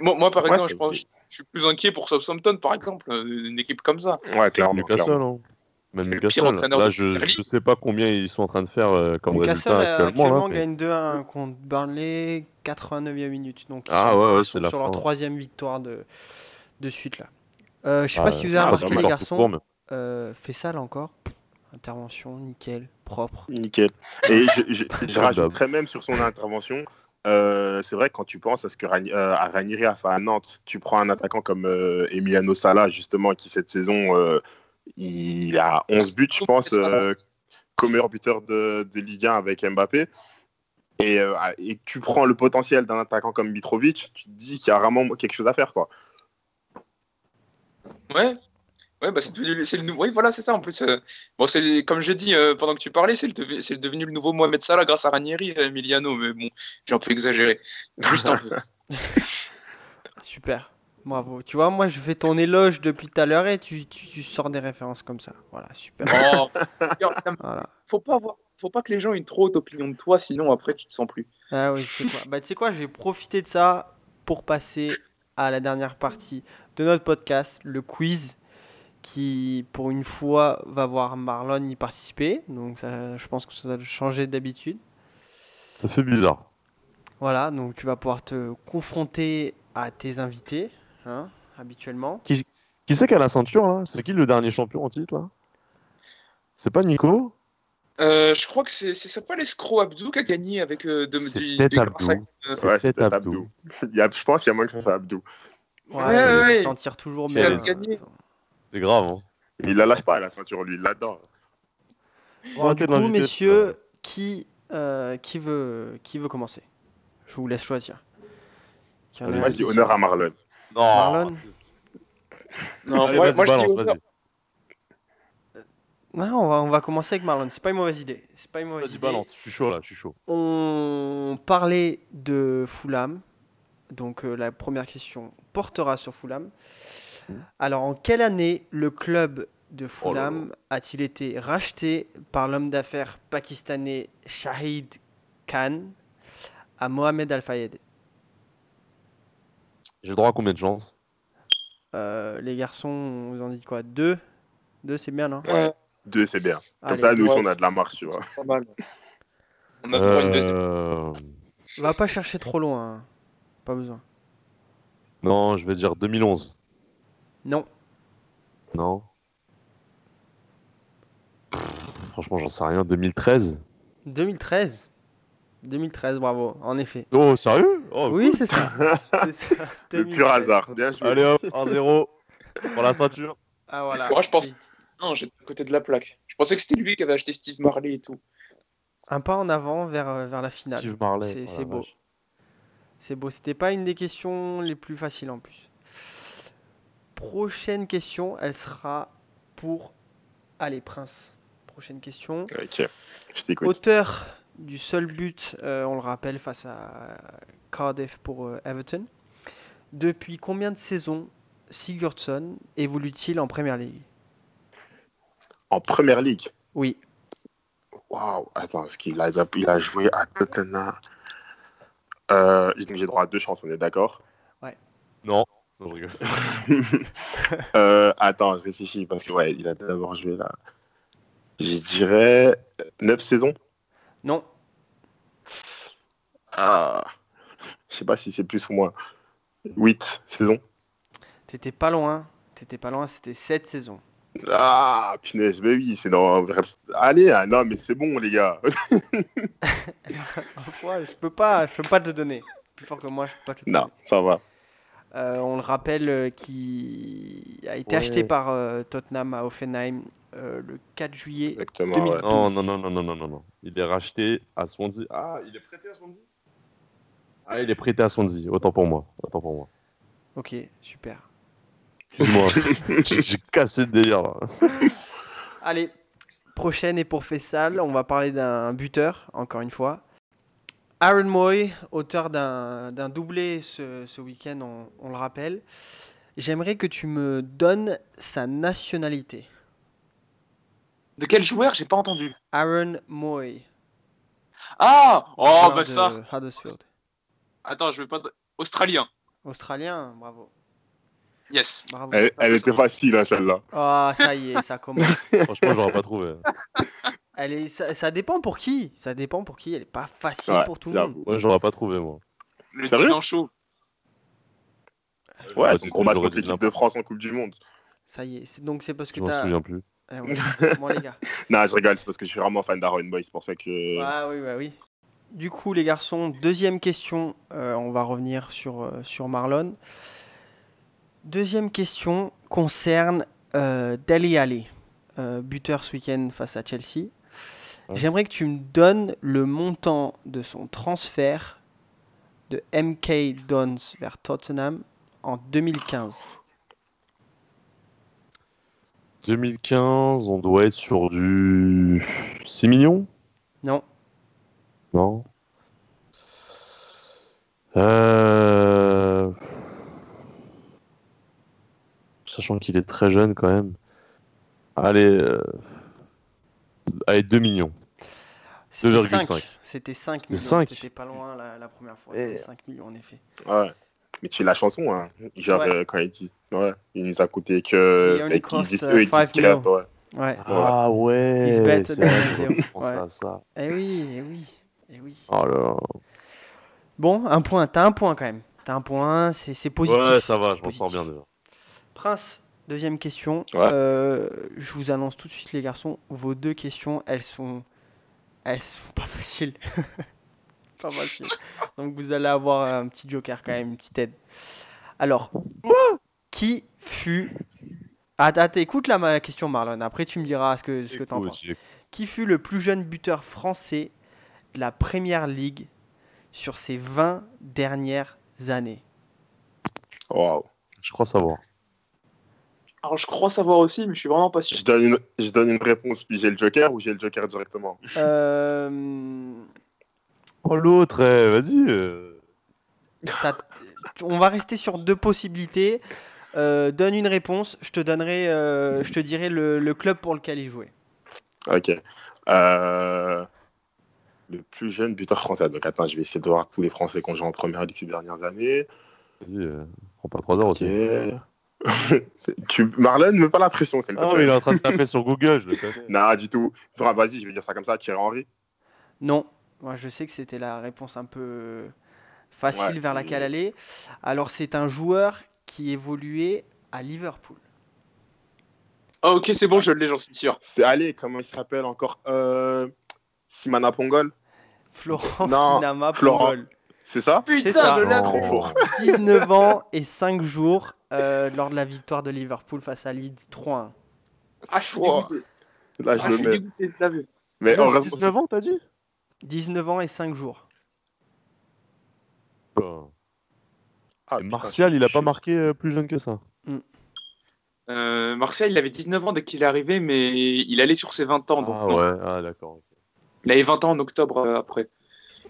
Speaker 5: Moi, moi, par
Speaker 4: Ouais,
Speaker 5: exemple, je pense, je suis plus inquiet pour Southampton, par exemple, euh, une équipe comme ça.
Speaker 4: Ouais, clairement.
Speaker 6: Newcastle,
Speaker 4: clairement.
Speaker 6: hein. Même
Speaker 5: Le
Speaker 6: Newcastle. Là, je, je sais pas combien ils sont en train de faire euh, comme
Speaker 3: Newcastle
Speaker 6: résultat
Speaker 3: euh,
Speaker 6: actuellement.
Speaker 3: actuellement
Speaker 6: là, mais-
Speaker 3: gagne 2-1 contre Burnley, 89e minute. Donc ils
Speaker 6: Ah
Speaker 3: sont,
Speaker 6: ouais,
Speaker 3: ils
Speaker 6: ouais,
Speaker 3: sont
Speaker 6: c'est la
Speaker 3: sur leur troisième victoire de, de suite là. Euh, je sais
Speaker 6: Ah,
Speaker 3: pas si vous avez
Speaker 6: ah,
Speaker 3: remarqué les garçons,
Speaker 6: court, mais-
Speaker 3: euh, fait ça là encore. Intervention, nickel, propre.
Speaker 4: Nickel. Et je, je, rajouterais même sur son intervention, euh, c'est vrai que quand tu penses à ce que Rani- euh, à Ranieri a fait à Nantes, tu prends un attaquant comme euh, Emiliano Sala, justement, qui cette saison, euh, il a 11 buts, je pense, euh, comme meilleur buteur de, de Ligue 1 avec Mbappé. Et, euh, et tu prends le potentiel d'un attaquant comme Mitrovic, tu te dis qu'il y a vraiment quelque chose à faire. Quoi.
Speaker 5: Ouais. Ouais, bah c'est devenu, c'est le nou- Oui, voilà, c'est ça en plus. euh, Bon, c'est comme je dis euh, pendant que tu parlais, c'est c'est devenu le nouveau Mohamed Salah grâce à Ranieri, euh, Emiliano, mais bon, j'ai un peu exagéré. Juste un peu.
Speaker 3: Super, bravo. Tu vois, moi je fais ton éloge depuis tout à l'heure et tu, tu, tu sors des références comme ça. Voilà, super.
Speaker 5: Oh,
Speaker 3: Voilà.
Speaker 5: faut pas avoir, faut pas que les gens aient une trop haute opinion de toi, sinon après tu te sens plus.
Speaker 3: Ah oui, c'est quoi? Bah tu sais quoi, je vais profiter de ça pour passer à la dernière partie de notre podcast, le quiz, qui pour une fois va voir Marlon y participer. Donc ça, je pense que ça va changer d'habitude.
Speaker 6: Ça fait bizarre.
Speaker 3: Voilà, donc tu vas pouvoir te confronter à tes invités, hein, habituellement.
Speaker 6: Qui c'est qui a la ceinture là? C'est qui le dernier champion en titre là? C'est pas Nico?
Speaker 5: Euh, je crois que c'est pas l'escroc Abdou qui a gagné avec euh, de, du- du-
Speaker 6: Abdou.
Speaker 5: euh,
Speaker 6: C'est
Speaker 4: Ouais,
Speaker 6: Abdou.
Speaker 4: Abdou. Il y a- je pense qu'il y a moins que ça Abdou.
Speaker 3: Ouais,
Speaker 5: Ouais,
Speaker 3: il
Speaker 5: ouais.
Speaker 3: s'en tire toujours
Speaker 6: a
Speaker 5: gagné.
Speaker 6: C'est grave. Hein.
Speaker 4: Il la lâche pas, la ceinture, lui, il l'adore.
Speaker 3: Bon, du coup, messieurs, qui, euh, qui, veut, qui veut commencer? Je vous laisse choisir. Qui en
Speaker 6: Allez,
Speaker 4: Moi, je dis honneur à Marlon.
Speaker 6: Non.
Speaker 3: Marlon?
Speaker 5: Non,
Speaker 6: Allez,
Speaker 5: moi, moi, je dis
Speaker 6: balance,
Speaker 5: honneur-
Speaker 6: vas-y.
Speaker 3: Ouais, on, va, on va commencer avec Marlon. C'est pas une mauvaise idée. C'est pas une mauvaise
Speaker 6: Vas-y,
Speaker 3: idée.
Speaker 6: balance. Je suis chaud là, je suis chaud.
Speaker 3: On parlait de Fulham. Donc euh, la première question portera sur Fulham. Alors en quelle année le club de
Speaker 6: Oh
Speaker 3: Fulham a-t-il été racheté par l'homme d'affaires pakistanais Shahid Khan à Mohamed Al Fayed?
Speaker 6: J'ai le droit à combien de chances?
Speaker 3: Euh, Les garçons, vous en dites quoi? Deux? Deux c'est bien non?
Speaker 5: Ouais,
Speaker 4: Deux, c'est bien. Comme
Speaker 3: Allez,
Speaker 4: ça, nous
Speaker 5: ouais.
Speaker 4: on a de la marche, tu vois.
Speaker 5: pas mal. On a à une deuxième.
Speaker 6: Euh,
Speaker 3: Va pas chercher trop loin. hein. Pas besoin.
Speaker 6: Non, je vais dire 2011.
Speaker 3: Non.
Speaker 6: Non. Pff, Franchement, j'en sais rien. 2013
Speaker 3: 2013 2013, bravo, en effet.
Speaker 6: Oh, sérieux? Oh,
Speaker 3: Oui, c'est ça.
Speaker 4: Le
Speaker 3: 2013.
Speaker 4: pur hasard. Bien joué.
Speaker 6: Allez hop, 1-0 pour la ceinture.
Speaker 3: Ah voilà.
Speaker 5: Moi, je pense- Non, j'étais à côté de la plaque. Je pensais que c'était lui qui avait acheté Steve Marley et tout.
Speaker 3: Un pas en avant vers, euh, vers la finale.
Speaker 6: Steve Marley.
Speaker 3: C'est-
Speaker 6: oh
Speaker 3: beau. C'est beau. C'était pas une des questions les plus faciles en plus. Prochaine question, elle sera pour. Allez, Prince. Prochaine question.
Speaker 4: Ok, je t'écoute.
Speaker 3: Auteur du seul but, euh, on le rappelle, face à Cardiff pour euh, Everton. Depuis combien de saisons Sigurdsson évolue-t-il en Premier League
Speaker 4: En première ligue?
Speaker 3: Oui,
Speaker 4: Waouh, attends, parce qu'il a, déjà- il a joué à Tottenham. Euh, donc j'ai droit à deux chances, on est d'accord?
Speaker 6: Non. Non, je rigole.
Speaker 4: Euh, Attends, je réfléchis, parce que ouais, il a d'abord joué là. Je dirais 9 saisons.
Speaker 3: non,
Speaker 4: Ah, je sais pas si c'est plus ou moins. 8 saisons.
Speaker 3: t'étais pas loin. T'étais pas loin, c'était 7 saisons.
Speaker 4: Ah, punaise, mais oui, c'est dans. Allez, ah, non, mais c'est bon, les gars.
Speaker 3: Ouais, je peux pas, je peux pas te le donner. Plus fort que moi, je peux pas te le
Speaker 4: non,
Speaker 3: donner.
Speaker 4: ça va.
Speaker 3: Euh, on le rappelle, euh, qui a été
Speaker 6: Ouais.
Speaker 3: acheté par euh, Tottenham à Offenheim euh, le 4 juillet.
Speaker 4: Exactement.
Speaker 3: 2000.
Speaker 4: ouais.
Speaker 6: Non, non, non, non, non, non, non, non. Il est racheté à Swansea. Ah, il est prêté à Swansea? Ah, il est prêté à Swansea. Autant pour moi. Autant pour moi.
Speaker 3: Ok, super.
Speaker 6: Excuse-moi. J'ai j'ai cassé le délire là.
Speaker 3: Allez, prochaine et pour Fessal, on va parler d'un buteur, encore une fois. Aaron Moy, auteur d'un d'un doublé ce, ce week-end, on, on le rappelle. J'aimerais que tu me donnes sa nationalité.
Speaker 5: De quel joueur? J'ai pas entendu.
Speaker 3: Aaron Moy.
Speaker 5: Ah Oh, bah ça
Speaker 3: Huddersfield.
Speaker 5: Attends, je vais pas. Australien.
Speaker 3: Australien, bravo.
Speaker 5: Yes.
Speaker 3: bravo.
Speaker 4: Elle, elle était facile, hein, celle-là.
Speaker 3: Ah, ça y est, ça commence.
Speaker 6: Franchement, j'aurais pas trouvé.
Speaker 3: Elle est, ça, ça dépend pour qui. Ça dépend pour qui. Elle est pas facile
Speaker 4: Ouais,
Speaker 3: pour tout le monde.
Speaker 4: j'avoue.
Speaker 6: Moi, j'aurais pas trouvé, moi.
Speaker 5: Le Dylan chaud.
Speaker 4: Ouais,
Speaker 6: J'aurais
Speaker 4: son combat contre l'équipe de France en Coupe du Monde.
Speaker 3: Ça y est. Donc c'est parce que
Speaker 6: Je m'en
Speaker 3: t'as.
Speaker 6: souviens plus.
Speaker 3: Eh ouais. Bon les gars.
Speaker 4: Non, je rigole, c'est parce que je suis vraiment fan d'Aaron Boy, c'est pour ça que.
Speaker 3: Ah oui, bah oui. Du coup, les garçons, deuxième question. euh, on va revenir sur, euh, sur Marlon. Deuxième question concerne euh, Dele Alli, euh, buteur ce week-end face à Chelsea.
Speaker 6: Ouais.
Speaker 3: J'aimerais que tu me donnes le montant de son transfert de MK Dons vers Tottenham en 2015.
Speaker 6: 2015, on doit être sur du 6 millions?
Speaker 3: Non,
Speaker 6: Non Euh, Sachant qu'il est très jeune quand même. Allez, euh, allez 2 millions.
Speaker 3: c'était
Speaker 6: 2,5.
Speaker 3: 5. C'était 5
Speaker 6: C'était
Speaker 3: millions.
Speaker 6: 5.
Speaker 3: T'étais pas loin la, la première fois. C'était 5 millions en effet.
Speaker 4: Ouais. Mais tu la chanson, hein. Genre,
Speaker 3: Ouais.
Speaker 4: euh, quand il dit. Ouais. Il nous a coûté que. Et qu'ils
Speaker 3: cost,
Speaker 4: disent
Speaker 3: uh,
Speaker 4: eux, ils disent
Speaker 3: five
Speaker 4: cap,
Speaker 3: millions.
Speaker 4: ouais.
Speaker 3: Ouais.
Speaker 6: Ah ouais,
Speaker 3: Ozil.
Speaker 6: je pense
Speaker 3: Ouais.
Speaker 6: à ça.
Speaker 3: Eh oui, eh oui, eh oui.
Speaker 6: Oh là là.
Speaker 3: Bon, un point, t'as un point quand même. T'as un point, c'est positif.
Speaker 6: Ouais, ça va, je m'en sors bien déjà.
Speaker 3: Prince, deuxième question.
Speaker 4: Ouais.
Speaker 3: Euh, je vous annonce tout de suite les garçons, vos deux questions, elles sont, elles sont pas faciles. pas faciles. Donc vous allez avoir un petit joker quand même, une petite aide. Alors, qui fut... Attends, attends, écoute la, la question Marlon, après tu me diras ce que, ce que t'en penses. Qui fut le plus jeune buteur français de la Première Ligue sur ces 20 dernières années?
Speaker 4: Waouh.
Speaker 6: Je crois savoir.
Speaker 5: Alors, je crois savoir aussi, mais je suis vraiment pas sûr.
Speaker 4: Je donne une, je donne une réponse, puis j'ai le Joker ou j'ai le Joker directement
Speaker 3: Euh,
Speaker 6: Oh l'autre, eh, vas-y. euh.
Speaker 3: On va rester sur deux possibilités. Euh, donne une réponse, je te donnerai, euh, je te dirai le, le club pour lequel il jouait.
Speaker 4: Ok. Euh, Le plus jeune buteur français. Donc attends, je vais essayer de voir tous les Français qu'on joue en première ligue ces dernières années.
Speaker 6: Vas-y, euh, prends pas 3 heures
Speaker 4: Ok.
Speaker 6: aussi.
Speaker 4: tu... Marlon, mets pas la pression, c'est le
Speaker 6: Ah, mais il est en train de taper sur Google, je le connais.
Speaker 4: Du tout. Enfin, Vas-y, je vais dire ça comme ça, Thierry Henry.
Speaker 3: Non, moi je sais que c'était la réponse un peu facile
Speaker 4: Ouais,
Speaker 3: vers laquelle aller. Alors c'est un joueur qui évoluait à Liverpool.
Speaker 5: Ah, ok, c'est bon, je l'ai, j'en suis sûr.
Speaker 4: C'est allez, comment il s'appelle encore euh... Simana Pongol.
Speaker 3: Florent
Speaker 4: Non,
Speaker 3: Sinama
Speaker 4: Florent.
Speaker 3: Pongol.
Speaker 4: C'est ça?
Speaker 5: Putain,
Speaker 3: ça.
Speaker 5: je l'ai.
Speaker 4: Trop fort.
Speaker 3: 19 ans et 5 jours euh, lors de la victoire de Liverpool face à Leeds 3-1.
Speaker 5: Ah, je suis
Speaker 4: Wow.
Speaker 5: dégoûté.
Speaker 4: Là, je
Speaker 5: Ah,
Speaker 4: le mets.
Speaker 5: dégoûté de la vue.
Speaker 4: Mais en reste-
Speaker 6: 19 ans, t'as dit?
Speaker 3: 19 ans et 5 jours.
Speaker 4: Ah, putain,
Speaker 6: Martial, il a pas marqué euh, plus jeune que ça?
Speaker 5: Euh, Martial, il avait 19 ans dès qu'il est arrivé, mais il allait sur ses 20 ans. Donc
Speaker 6: ah
Speaker 5: non.
Speaker 6: ouais, ah d'accord.
Speaker 5: Il avait 20 ans en octobre euh, après.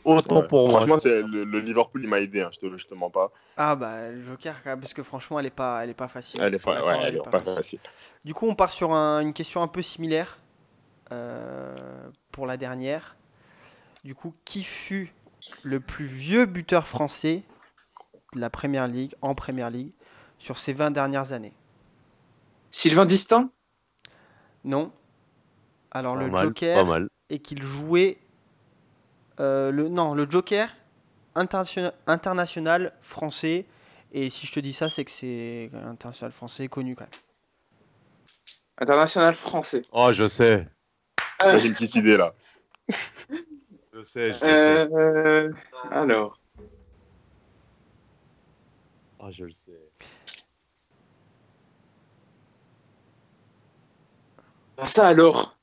Speaker 6: Autant
Speaker 4: Ouais.
Speaker 6: pour moi.
Speaker 4: Franchement, c'est le, le Liverpool, il m'a aidé, hein, je, te, je te mens pas.
Speaker 3: Ah bah le Joker parce que franchement elle est pas, elle est pas facile.
Speaker 4: Elle est pas, ouais, elle est pas
Speaker 3: facile.
Speaker 4: facile.
Speaker 3: Du coup on part sur un- une question un peu similaire euh, pour la dernière. Du coup qui fut le plus vieux buteur français de la Première Ligue en Première Ligue sur ces 20 dernières années?
Speaker 5: Sylvain Distin
Speaker 3: Non. Alors
Speaker 6: Pas
Speaker 3: le
Speaker 6: mal,
Speaker 3: Joker
Speaker 6: Pas mal.
Speaker 3: et qu'il jouait euh, le non le Joker international, international français et si je te dis ça c'est que c'est international français connu quand même.
Speaker 5: International français.
Speaker 6: Oh, je sais.
Speaker 4: Moi, J'ai une petite idée là.
Speaker 6: Je sais, je sais.
Speaker 5: Euh, alors.
Speaker 6: Ah, je le sais.
Speaker 5: Ça alors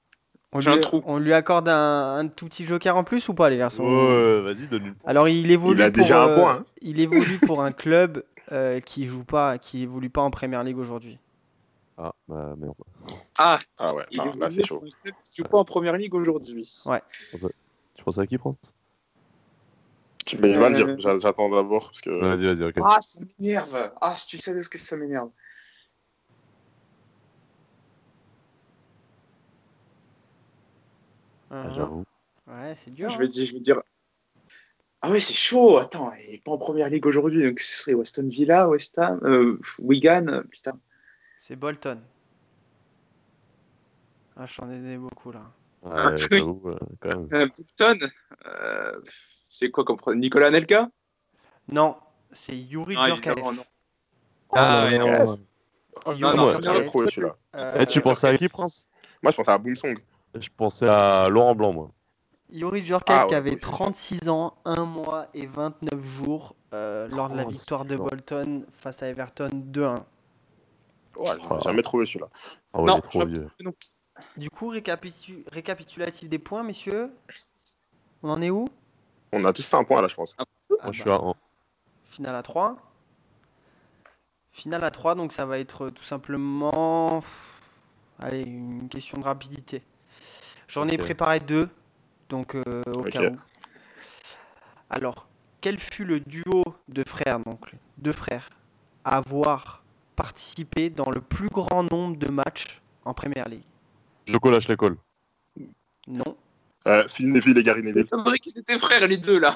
Speaker 3: On lui,
Speaker 5: un trou.
Speaker 3: on lui accorde un, un tout petit joker en plus ou pas les garçons?
Speaker 6: Ouais, vas-y, donne-lui.
Speaker 3: Alors il évolue
Speaker 4: Il a
Speaker 3: pour,
Speaker 4: déjà un
Speaker 3: euh,
Speaker 4: point, hein.
Speaker 3: Il évolue pour un club euh, qui joue pas, qui évolue pas en Première Ligue aujourd'hui.
Speaker 6: Ah, bah merde.
Speaker 5: Ah,
Speaker 4: Ah ouais,
Speaker 5: il
Speaker 4: là c'est chaud.
Speaker 5: Je joue pas en première ligue aujourd'hui.
Speaker 3: Ouais.
Speaker 6: Tu penses à qui, France
Speaker 4: Tu il le
Speaker 5: Euh,
Speaker 4: dire, j'a- j'attends d'abord. Parce que...
Speaker 6: Vas-y, vas-y, ok.
Speaker 5: Ah, ça m'énerve. Ah, si tu savais ce que ça m'énerve.
Speaker 6: Ah, J'avoue.
Speaker 3: Ouais, c'est dur.
Speaker 5: Je
Speaker 3: hein.
Speaker 5: vais dire, je vais dire. Ah ouais, c'est chaud. Attends, il pas en première ligue aujourd'hui. Donc ce serait Weston Villa, West Ham, euh, Wigan. euh, Putain.
Speaker 3: C'est Bolton. Ah, j'en ai donné beaucoup là.
Speaker 6: Ouais,
Speaker 5: oui.
Speaker 6: j'avoue, euh, quand même.
Speaker 5: Euh, Bolton. euh, c'est quoi comme Nicolas Nelka
Speaker 3: Non, c'est Yuri
Speaker 5: Ah, non.
Speaker 6: Ah,
Speaker 5: ouais,
Speaker 6: non,
Speaker 4: non.
Speaker 6: non.
Speaker 3: Il-
Speaker 4: non,
Speaker 5: non,
Speaker 4: non,
Speaker 5: c'est bien.
Speaker 4: celui-là.
Speaker 6: Eh, tu pensais à qui, Prince?
Speaker 4: Moi, je pensais à Boomsong.
Speaker 6: Je pensais à Laurent Blanc, moi.
Speaker 3: Yuri Djorkaeff
Speaker 4: Ah,
Speaker 3: qui avait
Speaker 4: oui, c'est sûr.
Speaker 3: 36 ans, 1 mois et 29 jours euh, lors de la
Speaker 6: 36
Speaker 3: victoire de
Speaker 6: ans.
Speaker 3: Bolton face à Everton 2-1.
Speaker 4: Ouais, j'ai jamais trouvé celui-là.
Speaker 6: Ah ouais,
Speaker 5: Non,
Speaker 6: il est trop
Speaker 5: je-
Speaker 6: vieux.
Speaker 3: Du coup, récapitu- récapitulatif des points, messieurs? On en est où?
Speaker 4: On a tous fait un point là, je pense.
Speaker 3: Ah
Speaker 6: Moi, je suis à 1.
Speaker 3: Finale à 3. Finale à 3, donc ça va être tout simplement. Allez, une question de rapidité. J'en ai préparé deux, donc euh, au cas où. Alors, quel fut le duo de frères, donc deux frères, à avoir participé dans le plus grand nombre de matchs en Première Ligue
Speaker 6: Joko lâche l'école.
Speaker 3: Non.
Speaker 4: Euh, Phil Neville et Gary Neville.
Speaker 5: C'est vrai qu'ils étaient frères, les deux, là.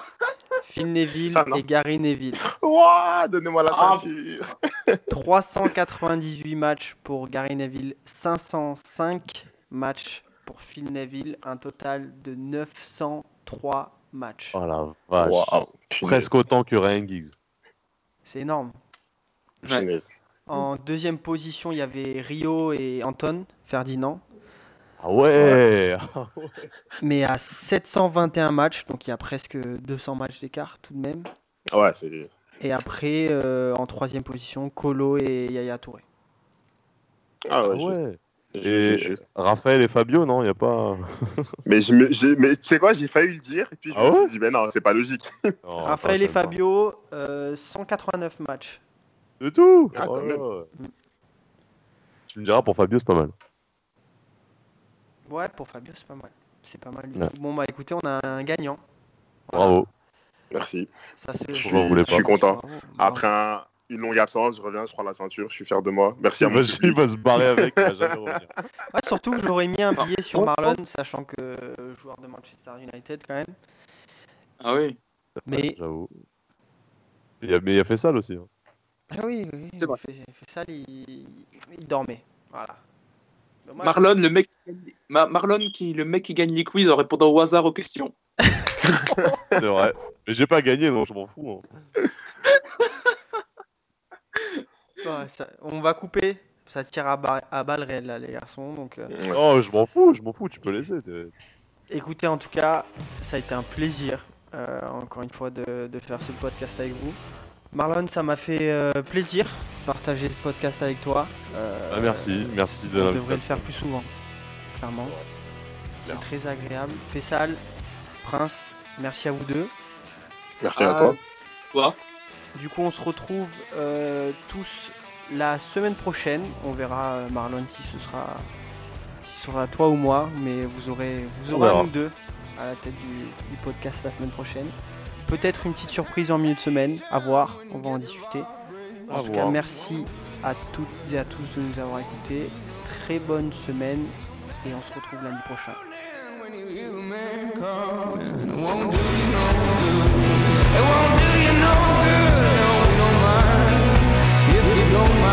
Speaker 3: Phil Neville
Speaker 4: Ça,
Speaker 3: et Gary Neville.
Speaker 4: Ouah, donnez-moi la
Speaker 5: Ah.
Speaker 4: ceinture.
Speaker 3: 398 matchs pour Gary Neville, 505 matchs pour Phil Neville, un total de 903 matchs.
Speaker 6: Oh la vache.
Speaker 4: Waouh.
Speaker 6: Presque autant que Ryan Giggs.
Speaker 3: C'est énorme. En deuxième position, il y avait Rio et Anton Ferdinand,
Speaker 6: Ah ouais,
Speaker 3: mais à 721 matchs, donc il y a presque 200 matchs d'écart tout de même.
Speaker 4: Ouais, c'est.
Speaker 3: Et après, euh, en troisième position, Colo et Yaya Touré.
Speaker 4: Ah
Speaker 6: Ah
Speaker 4: ouais, juste,
Speaker 6: ouais. Et. Raphaël et Fabio, non, il a pas.
Speaker 4: Mais, je me- j'ai- mais tu sais quoi, j'ai failli le dire, et puis je
Speaker 6: Ah
Speaker 4: me
Speaker 6: ouais
Speaker 4: suis dit, mais non, c'est pas logique.
Speaker 6: Non,
Speaker 3: Raphaël
Speaker 6: pas,
Speaker 3: et Fabio, euh, 189 matchs.
Speaker 6: pas. De tout
Speaker 4: Ah, quand
Speaker 6: Ouais,
Speaker 4: même.
Speaker 6: ouais. Tu me diras, pour Fabio, c'est pas mal.
Speaker 3: Ouais, pour Fabio, c'est pas mal. C'est pas mal du
Speaker 6: Ouais.
Speaker 3: tout. Bon, bah écoutez, on a un gagnant.
Speaker 6: Bravo.
Speaker 4: Merci.
Speaker 3: Ça se...
Speaker 4: Je Je suis
Speaker 6: pas.
Speaker 4: content.
Speaker 3: Bravo, bravo.
Speaker 4: Après un- une longue absence, je reviens, je prends la ceinture, je suis fier de moi. Merci à
Speaker 6: va, il va se barrer avec, il va jamais revenir.
Speaker 3: Ouais, surtout que j'aurais mis un billet sur
Speaker 5: Oh,
Speaker 3: Marlon, sachant que euh, joueur de Manchester United quand même.
Speaker 5: Ah oui.
Speaker 3: Mais
Speaker 6: J'avoue. Il a- Mais il a fait ça aussi. hein.
Speaker 3: ah oui, oui,
Speaker 5: C'est
Speaker 3: il fait, il fait ça, il... il dormait. Voilà. Dommage.
Speaker 5: Marlon, le mec, Ma- Marlon qui, le mec qui gagne les quiz en répondant au hasard aux questions.
Speaker 6: C'est vrai. Mais j'ai pas gagné, donc je m'en fous. hein.
Speaker 3: Ouais, ça- On va couper. Ça tire à, ba- à balles réelles là, les garçons. Donc, euh.
Speaker 6: Oh, je m'en fous, je m'en fous, tu peux laisser. t'es-
Speaker 3: écoutez, en tout cas, ça a été un plaisir, euh, encore une fois, de, de faire ce podcast avec vous. Marlon, ça m'a fait euh, plaisir de partager ce podcast avec toi. Euh,
Speaker 6: Ah, merci, merci de
Speaker 3: On devrait
Speaker 6: l'invitation.
Speaker 3: le faire plus souvent. clairement. C'est très agréable. Fessal, Prince, merci à vous deux.
Speaker 4: Merci
Speaker 3: Ah,
Speaker 4: à toi.
Speaker 5: Toi
Speaker 3: Du coup, on se retrouve euh, tous la semaine prochaine. On verra, euh, Marlon, si ce sera, si ce sera toi ou moi, mais vous aurez, vous aurez un ou deux à la tête du, du podcast la semaine prochaine. Peut-être une petite surprise en milieu de semaine, à voir. On va en discuter. En
Speaker 6: À
Speaker 3: tout cas, merci à toutes et à tous de nous avoir écoutés. Très bonne semaine et on se retrouve lundi prochain.
Speaker 7: It won't do you no good. Take you.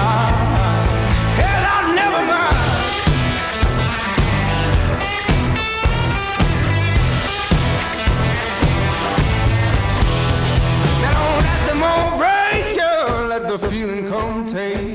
Speaker 7: It won't